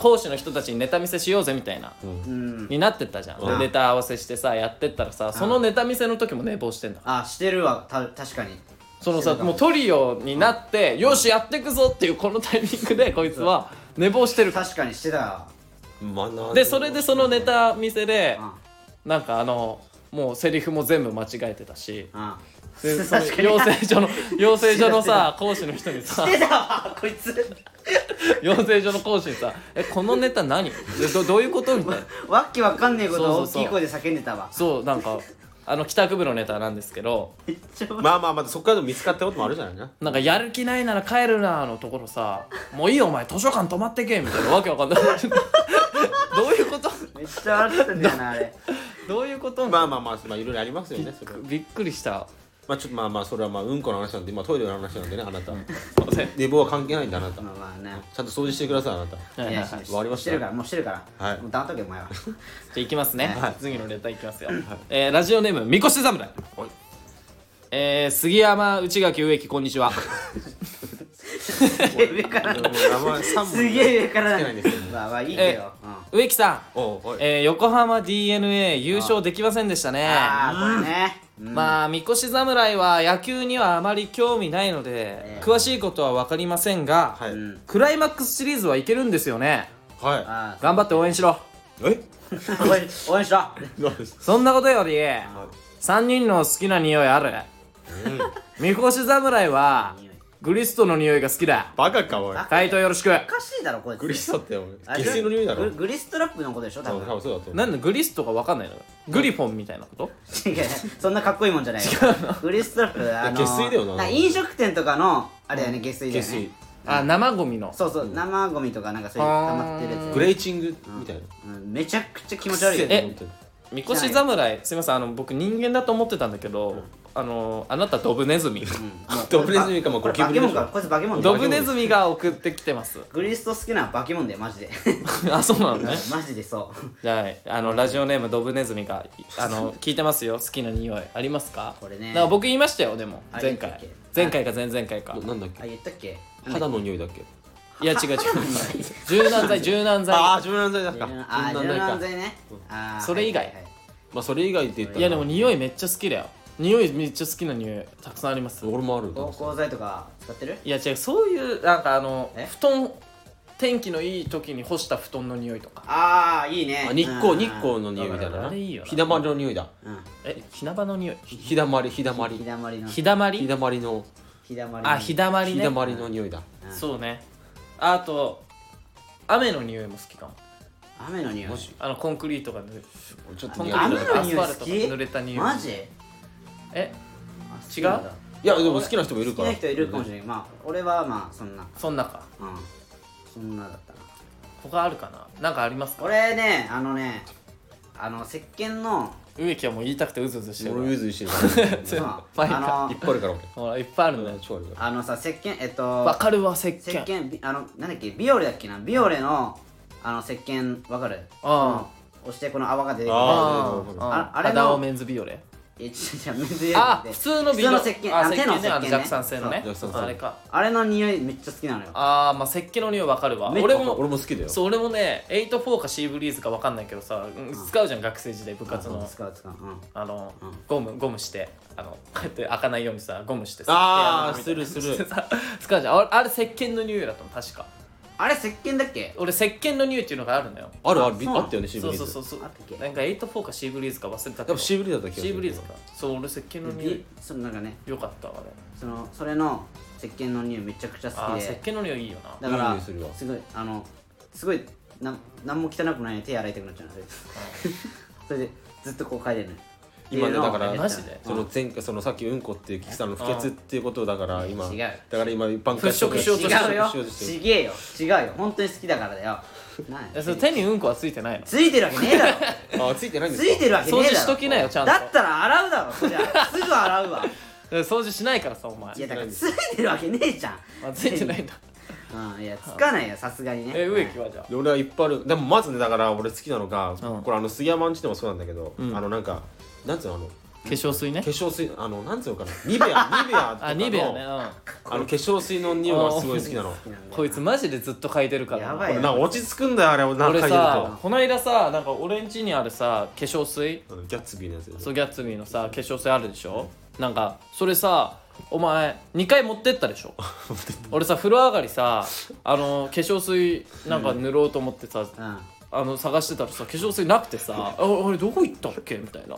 講師の人たちにネタ見せしようぜみたいなうん。になってったじゃん。でうん。ネタ合わせしてさやってったらさそのネタ見せの時も寝坊してんだあしてるわ。た確かに。そのさも。うトリオになってよしやってくぞっていうこのタイミングでこいつは寝坊してる確かにしてたでそれでそのネタ見せでうんなんかあのもうセリフも全部間違えてたし。うんでその [laughs] 確かに。[laughs] 養成所の [laughs] 養成所のさ講師の人にさ。してたわこいつ。養成所の講師にさ「えこのネタ何？でどどういうこと?」みたいな。わっけわかんねえことを大きい声で叫んでたわ。そうなんかあの帰宅部のネタなんですけど。めっちゃまあまあまあそこからでも見つかったこともあるじゃないななんかやる気ないなら帰るなのところさ「もういいよお前図書館泊まってけ」みたいなわけわかんない。どういうこと？めっちゃ笑ってたんだよなあれどういうこと？まあまあまあまあいろいろありますよねそれは。びっくりした。まあちょっとまあまあそれはまあうんこの話なんでまあトイレの話なんでねあなた。すいません。寝坊は関係ないんだあなた。まあまあね。ちゃんと掃除してくださいあなた。はいはいはい。いや終わりました？してるか。らもうしてるからはい。もう黙っとけお前は。[laughs] じゃあいきますね、はい。次のレターいきますよ、えーラジオネームみこし侍。はい。えー、杉山内垣植木こんにちは [laughs] 上から。でも名前三文すげえ上からつけないんですけどまあまあいいけど。うん。植木さん、おうおい。えー、横浜 d n a 優勝できませんでしたね。ああこれね。うん。まあみこし侍は野球にはあまり興味ないので、ええ。詳しいことは分かりませんが、はい。うん。クライマックスシリーズはいけるんですよね。はああ頑張って応援しろ。いえ？応援応援しろ。そんなことより3人の好きな匂いある？みこし侍はグリストの匂いが好きだ。バカかおい。回答よろしく。おかしいだろこいつ。グリストっておいあれ下水の匂いだろ。ググリストラップのことでしょ多多分分そうだと思う。なんでグリストが分かんないの？グリフォンみたいなこと？違う。そんなかっこいいもんじゃないよ。グリストラップあの下水だよなか飲食店とかのあれだよね下水だよね。下水。あ生ゴミの。そうそう生ゴミとかなんかそういう溜まってるやつ。グレーチングみたいな。うん。めちゃくちゃ気持ち悪いよえねみこし侍すいませんあの僕人間だと思ってたんだけどあのあなたドブネズミ。[laughs] ドブネズミかもこれゴキブリこいつバケモンだドブネズミが送ってきてます。グリ。スト好きなバケモンだよマジで。[laughs] あそうなのね。マジでそう。じゃああのラジオネームドブネズミがあの聞いてますよ。好きな匂いありますか？これね。だから僕言いましたよでも。あ前回。前回か前々回か。あななんだっけ？言ったっけ？肌の匂いだっけ？いや違う違う。柔軟剤柔軟剤。ああ柔軟剤だっかあ柔柔軟剤か。軟剤ね。それ以外。はいはいはい。まあそれ以外って言ったら。いやでも匂いめっちゃ好きだよ匂いめっちゃ好きな匂いたくさんあります。俺もある芳香剤とか使ってる？いや違うそういうなんかあのえ？布団天気のいい時に干した布団の匂いとか。ああいいね。あ日光うん。日光の匂いみたいなあれいいよな日だまりの匂いだ。うん。えひなばの匂い？ひ日だまり日だま日りだまりの。ひだまり？日だまりの。日だまりのあひだまりね。日だまりの匂いだ。うん。そうね。あと雨の匂いも好きかも。雨の匂い。マジ？あのコンクリートが濡れちょっとコンクリー苦手だトとかアスフ雨の匂い好きァルトが濡れた匂い。マジ？え？あ違う？いやでも好きな人もいるから。好きな人いるかもしれないまあ俺はまあそんな。そんなか。うん。そんなだったな。他あるかな？なんかありますか？俺ねあのねあの石鹸の植木はもう言いたくてうずうずしてる。俺うずうしてる。[laughs] いっぱいあるからほらいっぱいあるんだよ。俺超あるからあのさ石鹸えっとわかるわ石石鹸鹸ビあのなんだっけ？ビオレだっけな？ビオレのあの石鹸わかる？ああ。の押してこの泡が出てくる。ああ。ーあああれの肌をメンズビオレ？え違う違う水あで普通のビ普通の石鹸ああ手の石ねあの弱酸性のね。そう弱酸性あれか。あれの匂いめっちゃ好きなのよ。あーまあ石鹸の匂いわかるわ。俺も俺も好きだよ。そう俺もね84かシーブリーズかわかんないけどさうん使うじゃん学生時代部活の。使う使う。うん。あのうんゴムゴムしてあのこうやって開かないようにさゴムしてさあーピアノみたいな。するする。[laughs] 使うじゃん。あれあれ石鹸の匂いだと思う確かあれ石鹸だっけ？俺石鹸の匂いっていうのがあるのよ。あるあるあったよねシーブリーズ。そうそうそうそう。あったっけ？なんか84かシーブリーズか忘れたけど。やっぱシーブリーズだった気がする。シーブリーズか。そう俺石鹸の匂い。びそのなんかね。よかったわあれ。そのそれの石鹸の匂いめちゃくちゃ好きで。あー石鹸の匂いいいよな。だからいい匂いするわ？すごいあのすごいなんなんも汚くないのに手洗いたくなっちゃうのそれ。[laughs] それでずっとこう嗅いでるのよ今ねだからマジで？その前回そのさっきうんこっていうキキさんの不潔っていうことだから今違うだから今一般化払拭しようと違うよしようとしてる。ちげえよ。違うよ。本当に好きだからだよ。なんえそれ手にうんこはついてないの？ついてるわけねえだろ。[laughs] あついてないんですか？ついてるわけねえだろ。掃除しときなよちゃんと。だったら洗うだろそりゃ。すぐ洗うわ。[laughs] 掃除しないからさお前。いやだからついてるわけねえじゃん。[laughs] あついてないんだ。うんいやつかないよさすがにね。え植木はじゃで俺はいっぱいある。でもまずねだから俺好きなのが、うん。これあの杉山んちでもそうなんだけど、うん。あのなんかなんつうのあの化粧水ね。化粧水あのなんつうのかな。ニベア [laughs] ニベアとかの。あニベアね。あの化粧水の匂いがすごい好きなの。[laughs] うんこいつマジでずっと嗅いでるから。やばい。これなんか落ち着くんだよあれなんか俺嗅いでるさこの間さなんか俺ん家にあるさ化粧水？とうんギャッツビーのやつでそうギャッツビーのさ化粧水あるでしょ？なんかそれさお前2回持ってったでしょ？[laughs] 俺さ風呂上がりさあの化粧水なんか塗ろうと思ってさ、うんあの探してたらさ化粧水なくてさ「ああれどこ行ったっけ?」みたいな、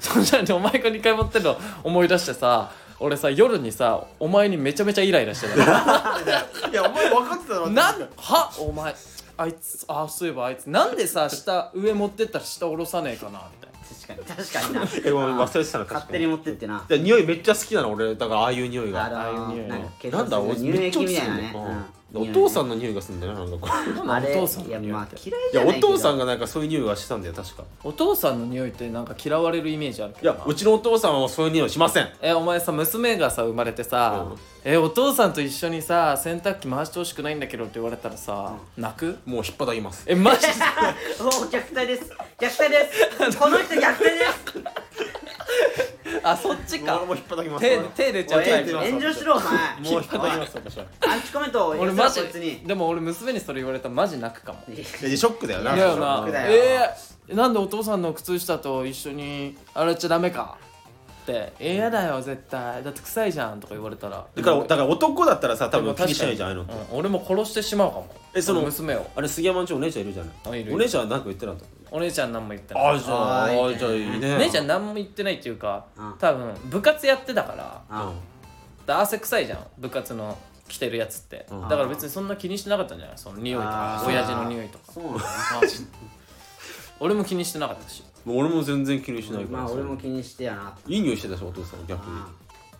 そしたらねお前が2回持ってるの思い出してさ俺さ夜にさお前にめちゃめちゃイライラしてた。[laughs] いやお前分かってたろ。なんは？お前。あいつあそういえばあいつ。なんでさ下上持ってったら下下ろさねえかな？みたいな。確かに確かにな。忘れてたの確かに。勝手に持ってってな。で匂いめっちゃ好きなの俺。だからああいう匂いが。あのああいう匂いなんだ粧俺めっちゃ落ちねんお父さんの匂いがするんだよななんかこう。あれお父さんのい。やまあ匂いって嫌いいやおいけど父さんがなんかそういう匂いがしてたんだよ確か。お父さんの匂いってなんか嫌われるイメージあるけいどな。やうちのお父さんはそういう匂いしません。えお前さ娘がさ生まれてさ、うん。えお父さんと一緒にさ洗濯機回してほしくないんだけどって言われたらさ、泣く？もう引っ張ります。えマジ？で [laughs] お虐待です。虐待です。[laughs] この人虐待ですあそっちか。俺も引っ張ります。手手出ちゃうおいタイプ炎上しろお前。もう引っ張ります私は。アンチコメントを俺マジ。でも俺娘にそれ言われたらマジ泣くかも。いやショックだよな。ショッなクだよ。えー、なんでお父さんの靴下と一緒に洗っちゃダメか？って「えー、やだよ絶対。だって臭いじゃん」とか言われたら。だからだから男だったらさ多分気にしないじゃんあのうん俺も殺してしまうかも。えその娘を。あれ杉山んちお姉ちゃんいるじゃない？お姉ちゃんは何か言ってなかった？お姉ちゃん何も言ってない。あじゃあじゃあいいね。姉ちゃん何も言ってないっていうかうん。多分部活やってたから。あで汗臭いじゃん。部活の着てるやつって。うん。だから別にそんな気にしてなかったんじゃない？その匂いとか。親父の匂いとか。そう俺も気にしてなかったしもう俺も全然気にしないから。まあさ俺も気にしてやな。いい匂いしてたしお父さん逆に。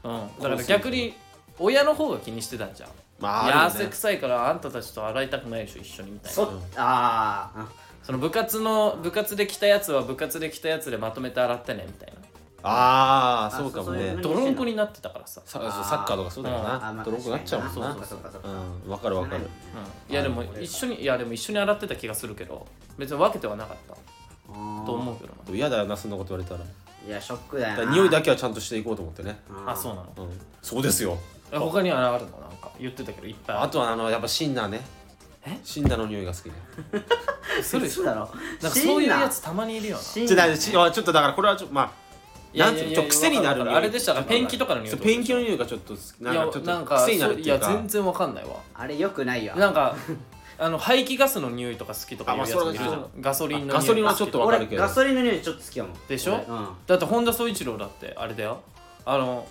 あうん。だから逆に親の方が気にしてたんじゃんまいやああるよね。汗臭いからあんたたちと洗いたくないでしょ一緒にみたいそなあーあその部活の部活で着たやつは部活で着たやつでまとめて洗ってねみたいな。ああそうかもね。そういうの。泥んこになってたからさ、サそうサッカーとかそうだよあな。まあ泥んこなっちゃうもんな。そうかそうかそうかう。んわかるわかる。うん、いやでも一緒にいやでも一緒に洗ってた気がするけど別に分けてはなかったと思うけどなでも嫌だよなそんなこと言われたら。いやショックだだよな。から匂いだけはちゃんとしていこうと思ってね。うん。あそうなの？うん。そうですよ。え他にはあるの？なんか言ってたけどいっぱい。あとはあのやっぱシンナーね。え？シンナーの匂いが好きで。するでしょ？嘘だろなんかそういうやつたまにいるよな。ちょちょっとだからこれはちょっとまあなんつうの？ちょっと癖になる匂い。あれでしたらペンキとかの匂いそうペンキの匂いがちょっとなんいやかちょっとなんか癖になるっていやいうか全然わかんないわ。あれよくないよなんか [laughs] あの排気ガスの匂いとか好きとかいうやつもいるじゃあまあんガソリンの匂いガソリンはちょっとわかるけど。俺ガソリンの匂いちょっと好きやもん。でしょ？俺うん。だって本田宗一郎だってあれだよ。あの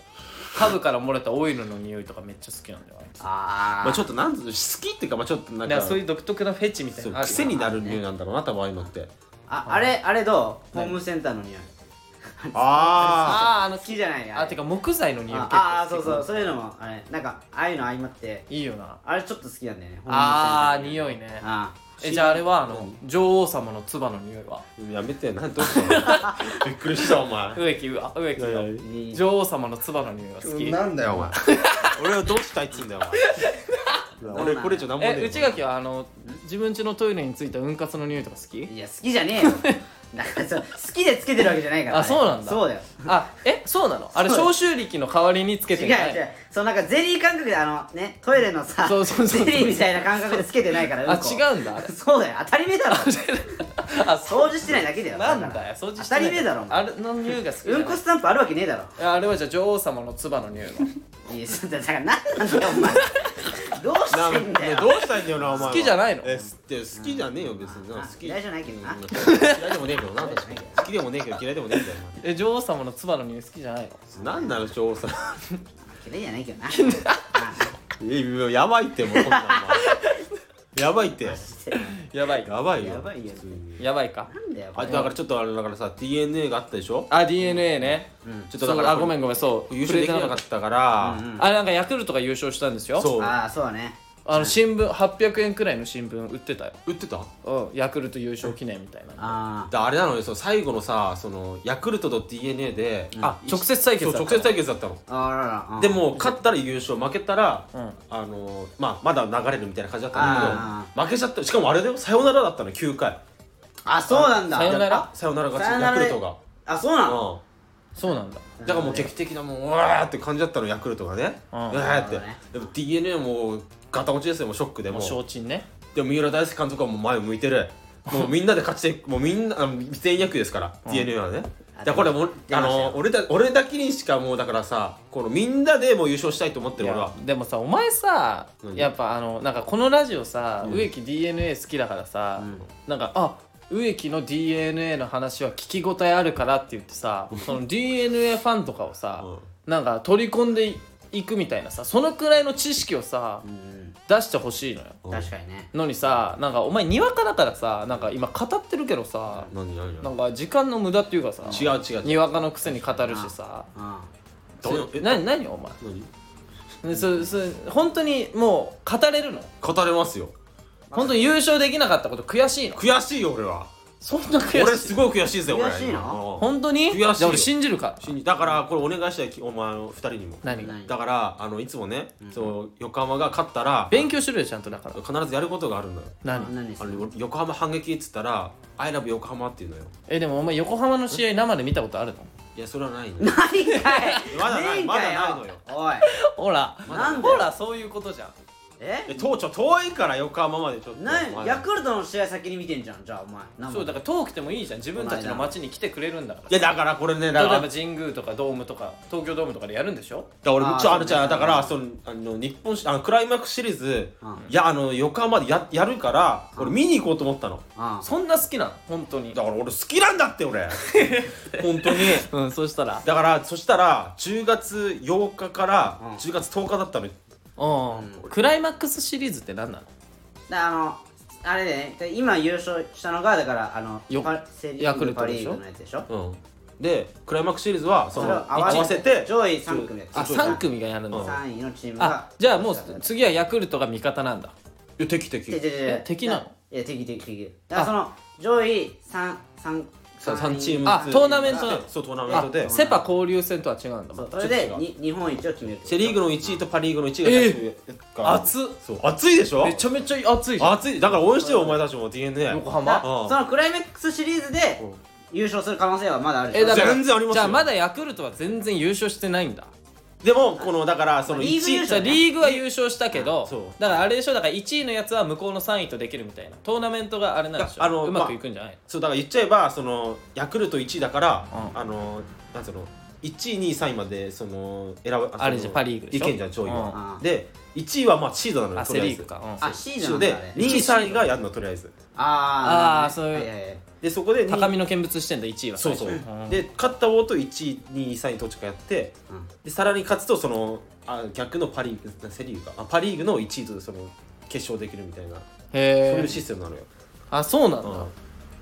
カブから漏れたオイルの匂いとかめっちゃ好きなんだよあいつ。あまあちょっとなんつうの好きっていうかまあちょっとなんか。だからそういう独特なフェチみたいそうなのあるよ癖になる匂いなんだろうな多分ああいうのって。ああれあれどう？ホームセンターの匂いああーあの好きじゃないあてか木材の匂いあ結構あーそうそう。そういうのもあれなんかああいうの相まって。いいよな。あれちょっと好きなんだよね。あーホームセンタ匂いねあえじゃああれはあの女王様の唾の匂いは？あやめてなんどうしたのびっくりしたお前。植木は？植木女王様の唾の匂いが好き。なんだよお前。[laughs] 俺はどうしたいっつうんだよお前。俺これ以上なんもねえ内垣はあの自分家のトイレについたうんかつの匂いとか好き？いや好きじゃねえよ [laughs] [laughs] そう好きでつけてるわけじゃないからあれそうなんだ。そうだよ。あえそうなの？あれそう消臭力の代わりにつけて違うない違うそうなんかゼリー感覚であのねトイレのさそうそうそう。ゼリーみたいな感覚でつけてないからあうんこ。違うんだ？あれそうだよ。当たり前だろ。あそう。掃除してないだけだよ。なんだよ。掃除して当たり前だろお前。あれの匂いが好きじゃない？うんこスタンプあるわけねえだろ。いやあれはじゃあ女王様の唾の匂いは。[laughs] いやだから何なんだよお前どうしてんだよどうしたいんだよなお前は。好きじゃないの？えすって好きじゃねえよ別にな。あ好き。嫌いじゃないけどな。うん。嫌いでもねえけどな [laughs] 確かに。好きでもねえけど嫌いでもねえんだよえ女王様の唾の匂い好きじゃないの？お前なんなの女王さん嫌いじゃないけどな。[laughs] えやばいってもうこんなんお前やばいって。やばい。やばいよ。やばいよ。普通にやばいか？なんだよあだからちょっとあれだからさ DNA があったでしょ？あ DNA ね。ちょっとだからそうあごめんごめんそう。優勝できなかったから。うんうん。あれなんかヤクルトが優勝したんですよ。そう。ああそうねあの新聞800円くらいの新聞売ってたよ。売ってた？うんヤクルト優勝記念みたいなあだあれなのよその最後のさそのヤクルトと DNA であ直接対決だったそう直接対決だったの。ああらら。うん。でも勝ったら優勝負けたら、うん。あのまあまだ流れるみたいな感じだったんだあけど負けちゃった。しかもあれだよ。サヨナラだったの9回。あそうなんだ。さよなら？サヨナラ勝ちサヨナラで。ヤクルトが。あそうなの？うそうなんだ。んだからもう劇的なもううわーって感じだったのヤクルトがね。ううんわーって。なるほどね。でも DNA もガタ落ちですよもうショックでももう承知ね。でも三浦大輔監督はもう前を向いてる。もうみんなで勝ちて [laughs] もうみんなあの全員野球ですから、DNA はね。あだからこれもうあの俺だ俺だけにしかもうだからさこのみんなでもう優勝したいと思っている俺は。やでもさお前さ何？やっぱあのなんかこのラジオさうん。植木 DNA 好きだからさうん。なんかあ植木の DNA の話は聞き応えあるからって言ってさその DNA ファンとかをさなんか取り込んでいくみたいなさそのくらいの知識をさうん出してほしいのよ。うん。確かにね。のにさなんかお前にわかだからさなんか今語ってるけどさ何何何？なんか時間の無駄っていうかさ違う違う。違うにわかのくせに語るしさ。うんどう？え？な何？お前。何？そそ本当にもう語れるの？語れますよ。本当に優勝できなかったこと悔しいの？悔しいよ俺はそんな悔しい。俺すごい悔しいぜ俺。悔しいの？今本当に？悔しいよ。じゃあ俺信じるか。ら信じだからこれお願いしたいお前の二人にも。何？だからあのいつもね、その横浜が勝ったら勉強しろよちゃんとだから。必ずやることがあるんだよ。何？何あの横浜反撃っつったら「I love 横浜」って言うのよ。えでもお前横浜の試合生で見たことあるの？いやそれはないの [laughs] 何かい。まだないまだないのよ。おい。[laughs] ほら。なんでほらそういうことじゃんえ？え遠ちょ遠いから横浜までちょっと。なヤクルトの試合先に見てんじゃん。じゃあお前。生そうだから遠くてもいいじゃん。自分たちの街に来てくれるんだからいやだからこれね例えだから。ば神宮とかドームとか東京ドームとかでやるんでしょ？だから俺あーちょあるじゃんね。だからそのあの日本しあのクライマックスシリーズうん。いやあの横浜でややるから俺見に行こうと思ったの。あそんな好きなの？本当に。だから俺好きなんだって俺。[laughs] 本当に。うんそしたら。だからそしたら10月8日からうん。10月10日だったのうん。クライマックスシリーズって何なの？であのあれでねで今優勝したのがだからあのよパセリーグヤクルトでしょ？パリーグのやつでしょ？うん。でクライマックスシリーズはそそのれを合わ合わせて上位3組あそう3組がやるの？うん3位のチームあがじゃあもう次はヤクルトが味方なんだ。いや敵敵。違う違う違うえ敵なの？いや敵敵敵。だからその上位3三さ三チームあトーナメント。そうトーナメンあトで。セ・パ交流戦とは違うんだ。そうまたそれでに日本一を決める。セ・リーグの1位とパ・リーグの1位がえが熱う熱いでしょ？めちゃめちゃ熱い熱い。だから応援してよお前たちも DNA 横だ浜？うん。そのクライマックスシリーズで優勝する可能性はまだあるえだから全然ありますよ。じゃあまだヤクルトは全然優勝してないんだでもこのだからそのリーグ優1勝じゃあリーグは優勝したけどそう。だからあれでしょだから1位のやつは向こうの3位とできるみたいなトーナメントがあれなんでしょあのうまくいくんじゃない、そうだから言っちゃえばそのヤクルト1位だから、うん。あのなんつうの1位2位3位までその選ぶあれじゃんパリーグでしょ？いけんじゃん上位は、うん。で1位はまあシードなのよあとりあえず。セリーグか、うんあシーシードでドなんだあれ2位3位がやるのとりあえず。あーあーそういうはいはいはいでそこで高みの見物してんだ1位は。そうそう、最初ん。で勝った方と1位2位3位どっちかやってうん。でさらに勝つとそのあ逆のパ・リーグセ・リーグか。あパ・リーグの1位とその決勝できるみたいな、そういうシステムなのよ、あそうなんだ、うん。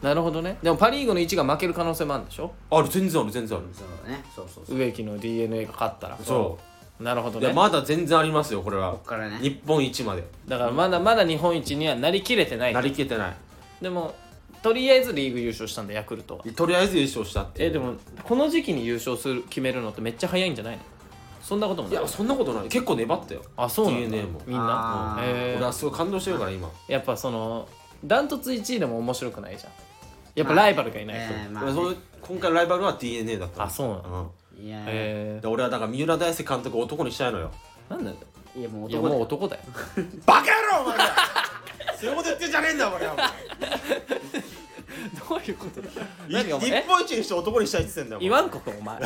なるほどね。でもパ・リーグの1が負ける可能性もあるんでしょ？ある。全然ある全然ある。そうね。そうそうそう。植木の d n a が勝ったら。そなるほどね。まだ全然ありますよこれは。こっからね。日本一まで。だからまだまだ日本一にはなりきれてないなりきれてない。でもとりあえずリーグ優勝したんだヤクルトは。とりあえず優勝したってえでもこの時期に優勝する決めるのってめっちゃ早いんじゃないの？そんなこともない。いやそんなことない。結構粘ったよ。あそうなんだ。DNA も。みんな？あー。へ俺はすごい感動してるから今。やっぱそのダントツ1位でも面白くないじゃん。やっぱライバルがいないと、えーまあね。今回のライバルは DNA だったあそうなのうんいやへで俺はだから三浦大輔監督を男にしたいのよ。えなんだよ。いやもういや男だよ。もう男だよ。[laughs] バカ野郎お前らそういうこと言ってんじゃねえんだよ俺は。お前どういうことだ？い何お前？日本一にして男にしたいって言ってんだよ言わんこくお前。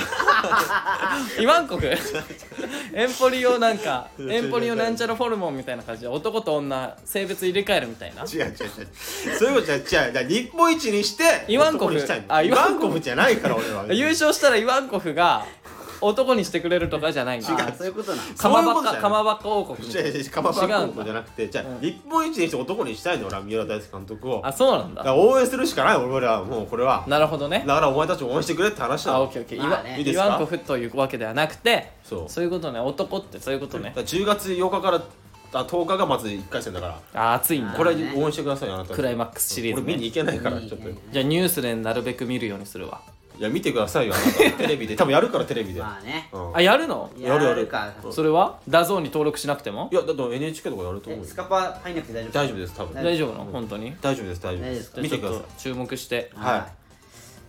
言わんこ [laughs] く [laughs] エンポリオなんか [laughs] エンポリオなんちゃらフォルモンみたいな感じで男と女性別入れ替えるみたいな？違う違う違う。そういうことじゃ違う。じゃあ日本一にしてイワンコフ男にしたいのあイワンコフイワンコフじゃないから俺は。優勝したらイワンコフが男にしてくれるとかじゃないんだ。あーそういうことなのかまばかかまばっか王国みたい違う違うかまば高校じゃなくてじゃあ、うん。日本一にして男にしたいの俺は三浦大輔監督を。なあそうなんだ。応援するしかない。俺はもうこれは。なるほどね。だからお前たちも応援してくれって話だ。あろオッケーオッケー、まあねイいいですか？ワンコフというわけではなくてそう。そういうことね。男ってそういうことね。だから10月8日からあ10日がまず1回戦だから。あ熱いんだ。これね応援してくださいよあなた。クライマックスシリーズね。俺見に行けないからちょっと。いじゃあニュースでなるべく見るようにするわや見てくださいよ。あなたテレビで。多分やるからテレビで、まあね。うん。あやるの？やるやる。か。うん。それは？ DAZN に登録しなくても？いやだって NHK とかやると思うスカパー入んなくて大丈夫？大丈夫です多分。大大丈夫なの？本当に？大丈夫です大丈夫で大丈夫です見てください。と注目して。は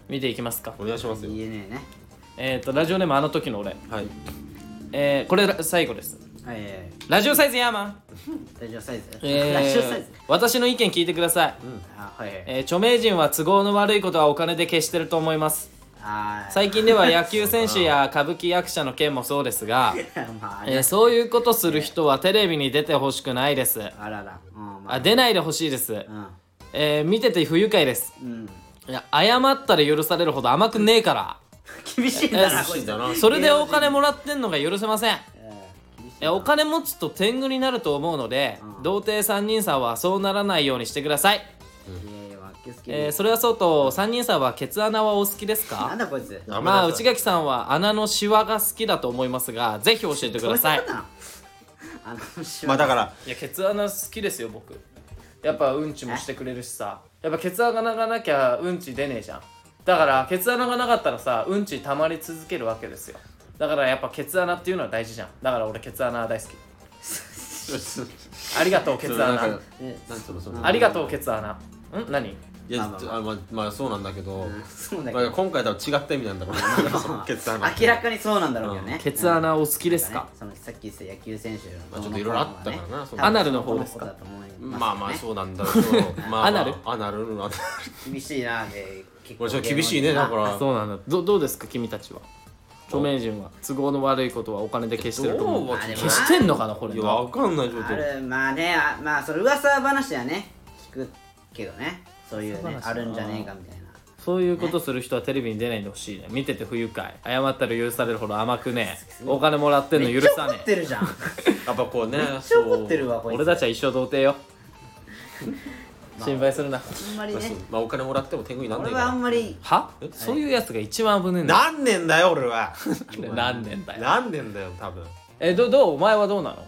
見ていきますか。お願いしますよ。DNA ねえっ、ー、とラジオネームあの時の俺。はい。えー、これ最後です。はいはいはい。ラジオサイズヤーマン [laughs] ラジオサイズ？えラジオサイズ？ー、私の意見聞いてください、あはいはい。えー著名人は都合の悪いことはお金で消してると思います最近では野球選手や歌舞伎役者の件もそうですが、[laughs] まあえーそういうことする人はテレビに出てほしくないです。あらら。うんまあ。出ないでほしいです、うん。えー見てて不愉快です。うん。いや謝ったら許されるほど甘くねえから。[laughs] 厳しいんだなえこいそれでお金もらってんのが許せません。うん厳しいえお金持つと天狗になると思うので、うん。童貞3人さんはそうならないようにしてください、えーそれはそうと3人さんはケツ穴はお好きですなんかだこいつ。あまあ内垣さんは穴のシワが好きだと思いますが [laughs] ぜひ教えてください。の？あのシワ。まあだから。いやケツ穴好きですよ僕。やっぱうんちもしてくれるしさ。やっぱケツ穴がなきゃうんち出ねえじゃん。だからケツ穴がなかったらさうんち溜まり続けるわけですよ。だからやっぱケツ穴っていうのは大事じゃん。だから俺ケツ穴大好き。[laughs] [laughs] ありがとうケツ穴。なんかえなんつうのその。ありがとうケツ穴。ん？何？いやまあまあまあ。あまあまあそうなんだけど、うんそうだまあ、けど。今回多分違った意味なんだろうな [laughs] そのケツ穴明らかにそうなんだろうけどね。ケツ穴お好きですか？なん。ね。そのさっき言ってた野球選手のまあちょっといろいろあったからな。そのアナルの方ですか？まあまあうそうなんだけど。まあ、まあ、アナルアナル？アナル？厳しいなで結これ。ちょっと厳しいねだから。そうなんだ。どどうですか君たちは？著名人は。都合の悪いことはお金で消してると思う。どう消してんのかなこれいやわかんないちょっとある。まあねあまあそれ噂話はね聞くけどねそういうねあるんじゃねえかみたいな。そういうことする人はテレビに出ないでほしいね。見てて不愉快。謝ったら許されるほど甘くね。えお金もらってんのめっちゃ怒許さねってるじゃん。め [laughs] っやっぱこうねちゃ怒ってるわこいつ。俺たちは一生童貞よ。[laughs] 心配するな。あんまりね。まあお金もらっても天狗になんないか俺はあんまり。は？そういうやつが一番危ねえんだ。よ何年だよ俺は。[laughs] 何年だよ。何年だよ多分。えどどう？お前はどうなの？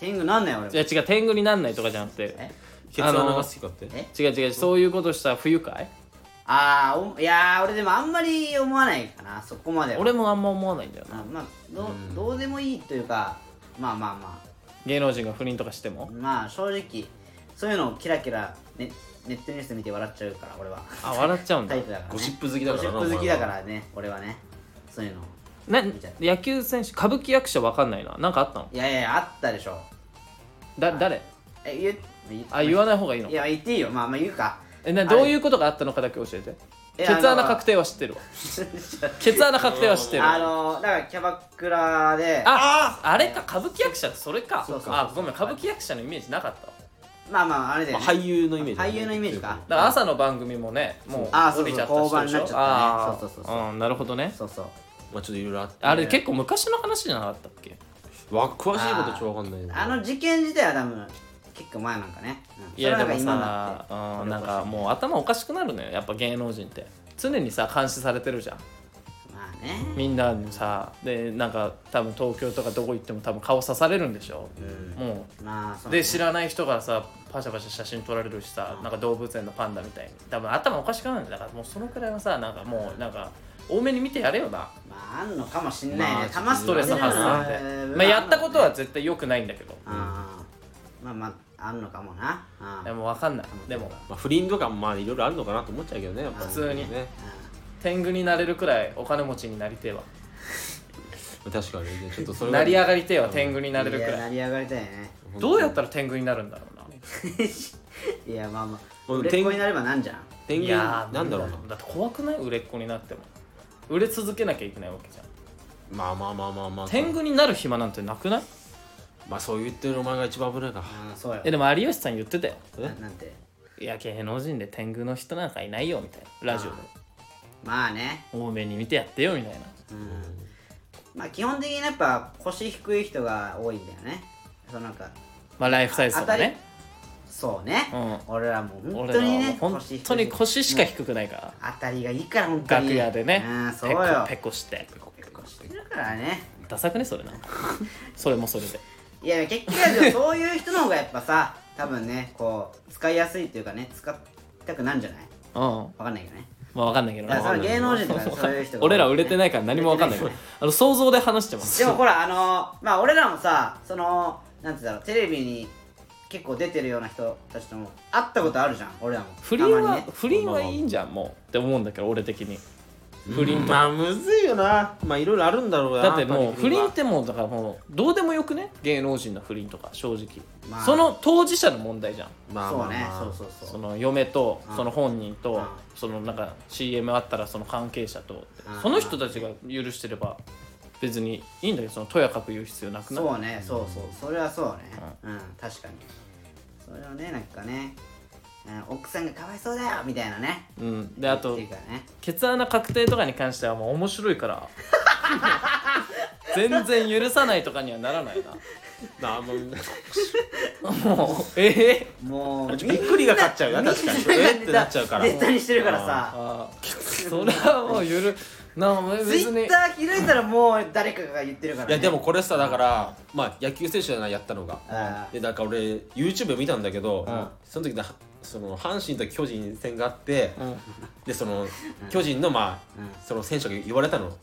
天狗なんない俺も。いや違う天狗になんないとかじゃなくて。え？ケツ穴が好きかって？え？違う違うそういうことしたら不愉快？あーおいやー俺でもあんまり思わないかなそこまでは。俺もあんま思わないんだよな。あまあどううん。どうでもいいというかまあまあま芸能人が不倫とかしても？あまあ正直そういうのをキラキラネネットニュース見て笑っちゃうから俺は。あ笑っちゃうんだ。タイプだからね。ゴシップ好きだからなゴシップ好きだからね俺は。ね。そういうの。な野球選手歌舞伎役者わかんないな。なんかあったの？いやいやあったでしょ。だ誰？え言うあ言わない方がいいのいや言っていいよ。まあまあ言うか。えなどういうことがあったのかだけ教えて。えケツ穴確定は知ってるわ。ケツ穴確定は知ってる。あのだからキャバクラで。ああれか歌舞伎役者ってそれか。そうそうあごめん歌舞伎役者のイメージなかったわ。まあまああれで、まあ俳優のイメージだね。俳優のイメージか。だから朝の番組もねもうあそうそう。降りちゃった人でしょ。降板になっちゃったね。あー。そうそうそうそう。うんなるほどね。そうそう。まあちょっといろいろあってあれ結構昔の話じゃなかったっけ？わ詳しいこと超わかんないよあの事件自体は多分結構前なんかね、うん、いやでもさうんなんかもう頭おかしくなるのよ。やっぱ芸能人って。常にさ監視されてるじゃん。まあね。みんなにさでなんか多分東京とかどこ行っても多分顔刺されるんでしょ。うん。もまあそううで知らない人からさパシャパシャ写真撮られるしさなんか動物園のパンダみたいに。多分頭おかしくなるんだからもうそのくらいはさなんかもうなんか多めに見てやれよな。まああんのかもしんないね、まあたまストレス発散で、まあ、やったことは絶対良くないんだけど。あーまあまああんのかもな。でも分かんない。でも。まあ不倫とかもまあいろいろあるのかなと思っちゃうけどね。普通に。ね。天狗になれるくらいお金持ちになりてえわ。[laughs] 確かにね。ちょっとそれが成り上がりてえわ天狗になれるくらい。成り上がりたいね。どうやったら天狗になるんだろうな。[laughs] いやまあまあもう売れっ子になればなんじゃん。天狗いやーなんだろうな。だって怖くない？売れっ子になっても。売れ続けなきゃいけないわけじゃん。まあまあまあまあまあ。天狗になる暇なんてなくない？まあそう言ってるお前が一番危ないか。ああそうよえでも有吉さん言ってたよ。えななんて？いや芸能人で天狗の人なんかいないよみたいな。ラジオで。まあね。多めに見てやってよみたいな。うん。まあ基本的にやっぱ腰低い人が多いんだよね。そうなんかまあライフサイズとかね。そうね、う俺らもう本俺らはもう当にね本当に腰しか低くないから。当たりがいいから本当に。楽屋でね。うんそうペコよ。ペコして。ペコしてるからね。ダサくねそれな。[laughs] それもそれでいや結局そういう人の方がやっぱさ多分ねこう使いやすいっていうかね使いたくなんじゃない？うん。わかんないけどね。まあ分かんないけどだからそねの芸能人とか [laughs] そういう人が俺ら売れてないから何も分かんないけど。あの想像で話してます。でもほらあのまあ俺らもさそのなんて言うんだろうテレビに結構出てるような人たちとも会ったことあるじゃん俺らも。不倫は、ね。不倫はいいんじゃんもう。って思うんだけど俺的に不倫とか、まあむずいよな。まあいろいろあるんだろうなだってもう不倫ってもうだからもうどうでもよくね芸能人の不倫とか正直、まあその当事者の問題じゃん。まあまあそうねまあそうそうそう。その嫁とうん。その本人とうん。そのなんか CM あったらその関係者とうん。その人たちが許してれば別にいいんだけどそのとやかく言う必要なくない？そうねそうそう。それはそうね。うん。確かに。それはねなんかね。うん奥さんがかわいそうだよみたいなね。うん。であと言ってるからね。ケツ穴確定とかに関してはもう面白いから。全然許さないとかにはならないな。あもうなもうええ？もうびっくりが勝っちゃうよ確かに。えってなっちゃうから。ネタにしてるからさ。あー。それはもう許な別ツイッにター開いたらもう誰かが言ってるからね。いやでもこれさだからまあ野球選手じゃないやったのが。あでなんか俺 YouTube で見たんだけど、ん。その時なその阪神と巨人戦があって、うん。でその巨人のまあ、うん。その選手が言われたの。ー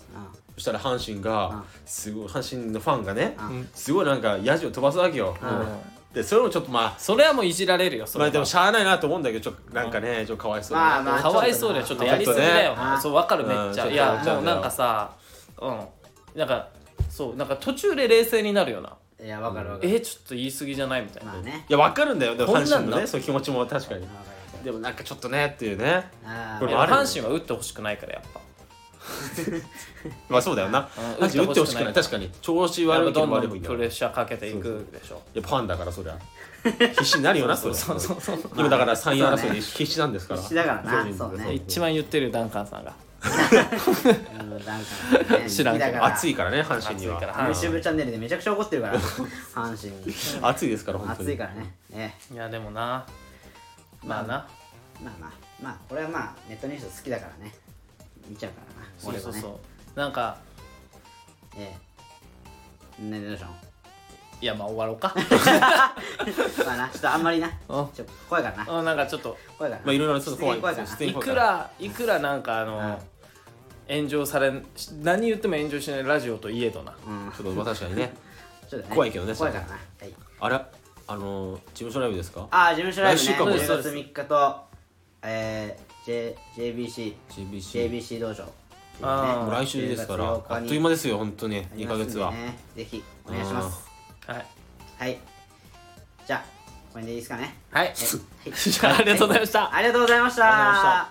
そしたら阪神が、うん。すごい阪神のファンがね、うん。すごいなんかヤジを飛ばすわけよ、ん。でそれもちょっとまあそれはもういじられるよそれは。まあでもしゃあないなと思うんだけどちょっとなんかねちょっとかわいそうまあまあかわいそうでちょっとやりすぎだよ。ね。そうわかるめっちゃ。うんいやもうなんかさうん。なんかそうなんか途中で冷静になるよないやわかるわかる。えちょっと言い過ぎじゃないみたいな。まあね。いやわかるんだよ。でもこんなんな阪神のねそういう気持ちも確かに。でもなんかちょっとねっていうね。あーこれもあ阪神は打ってほしくないからやっぱ。[laughs] まあそうだよな。うん阪神打ってほしくない確かに。調子悪いけどんどど悪いもんだよんプレッシャーかけていくでしょ。いやファンだからそりゃ。[laughs] 必死になるよなそれ。そうそうそう。今だから3位争いで必死なんですから。必死だからな。そうね。一番言ってるよダンカンさんがうんなんかね知らんけど好きだから暑いからね阪神には。暑いから。YouTube チャンネルでめちゃくちゃ怒ってるから [laughs] 阪神。に暑いですから本当に。暑いからね。ねいやでもな。まあな。まあまあまあこれはまあネットニュース好きだからね。見ちゃうからなそうそうそう。俺はねなんかええ。ねどうしたの？いやまあ終わろうか。[laughs] まあなちょっとあんまりな。うん。ちょっと怖いからな。うんなんかちょっと怖いからな。まあいろいろちょっと怖い。怖いからいくらいくらなんかあの炎上されん何言っても炎上しないラジオといえどな。うん。ちょっとまあ確かにね。[laughs] ちょっとね怖いけどね怖いからな。はい。あれ？あの事務所ライブですか？ああ事務所ライブね。来週かも。10そう月です3日とえー J JBC JBC JBC 道場。あー。もう来週ですから10月8日に。あっという間ですよ本当に。2ありますんでヶ月はね。ぜひお願いしますはい。はい。じゃあこれでいいですかね？はい、[laughs] じゃありがとうございました、ありがとうございました。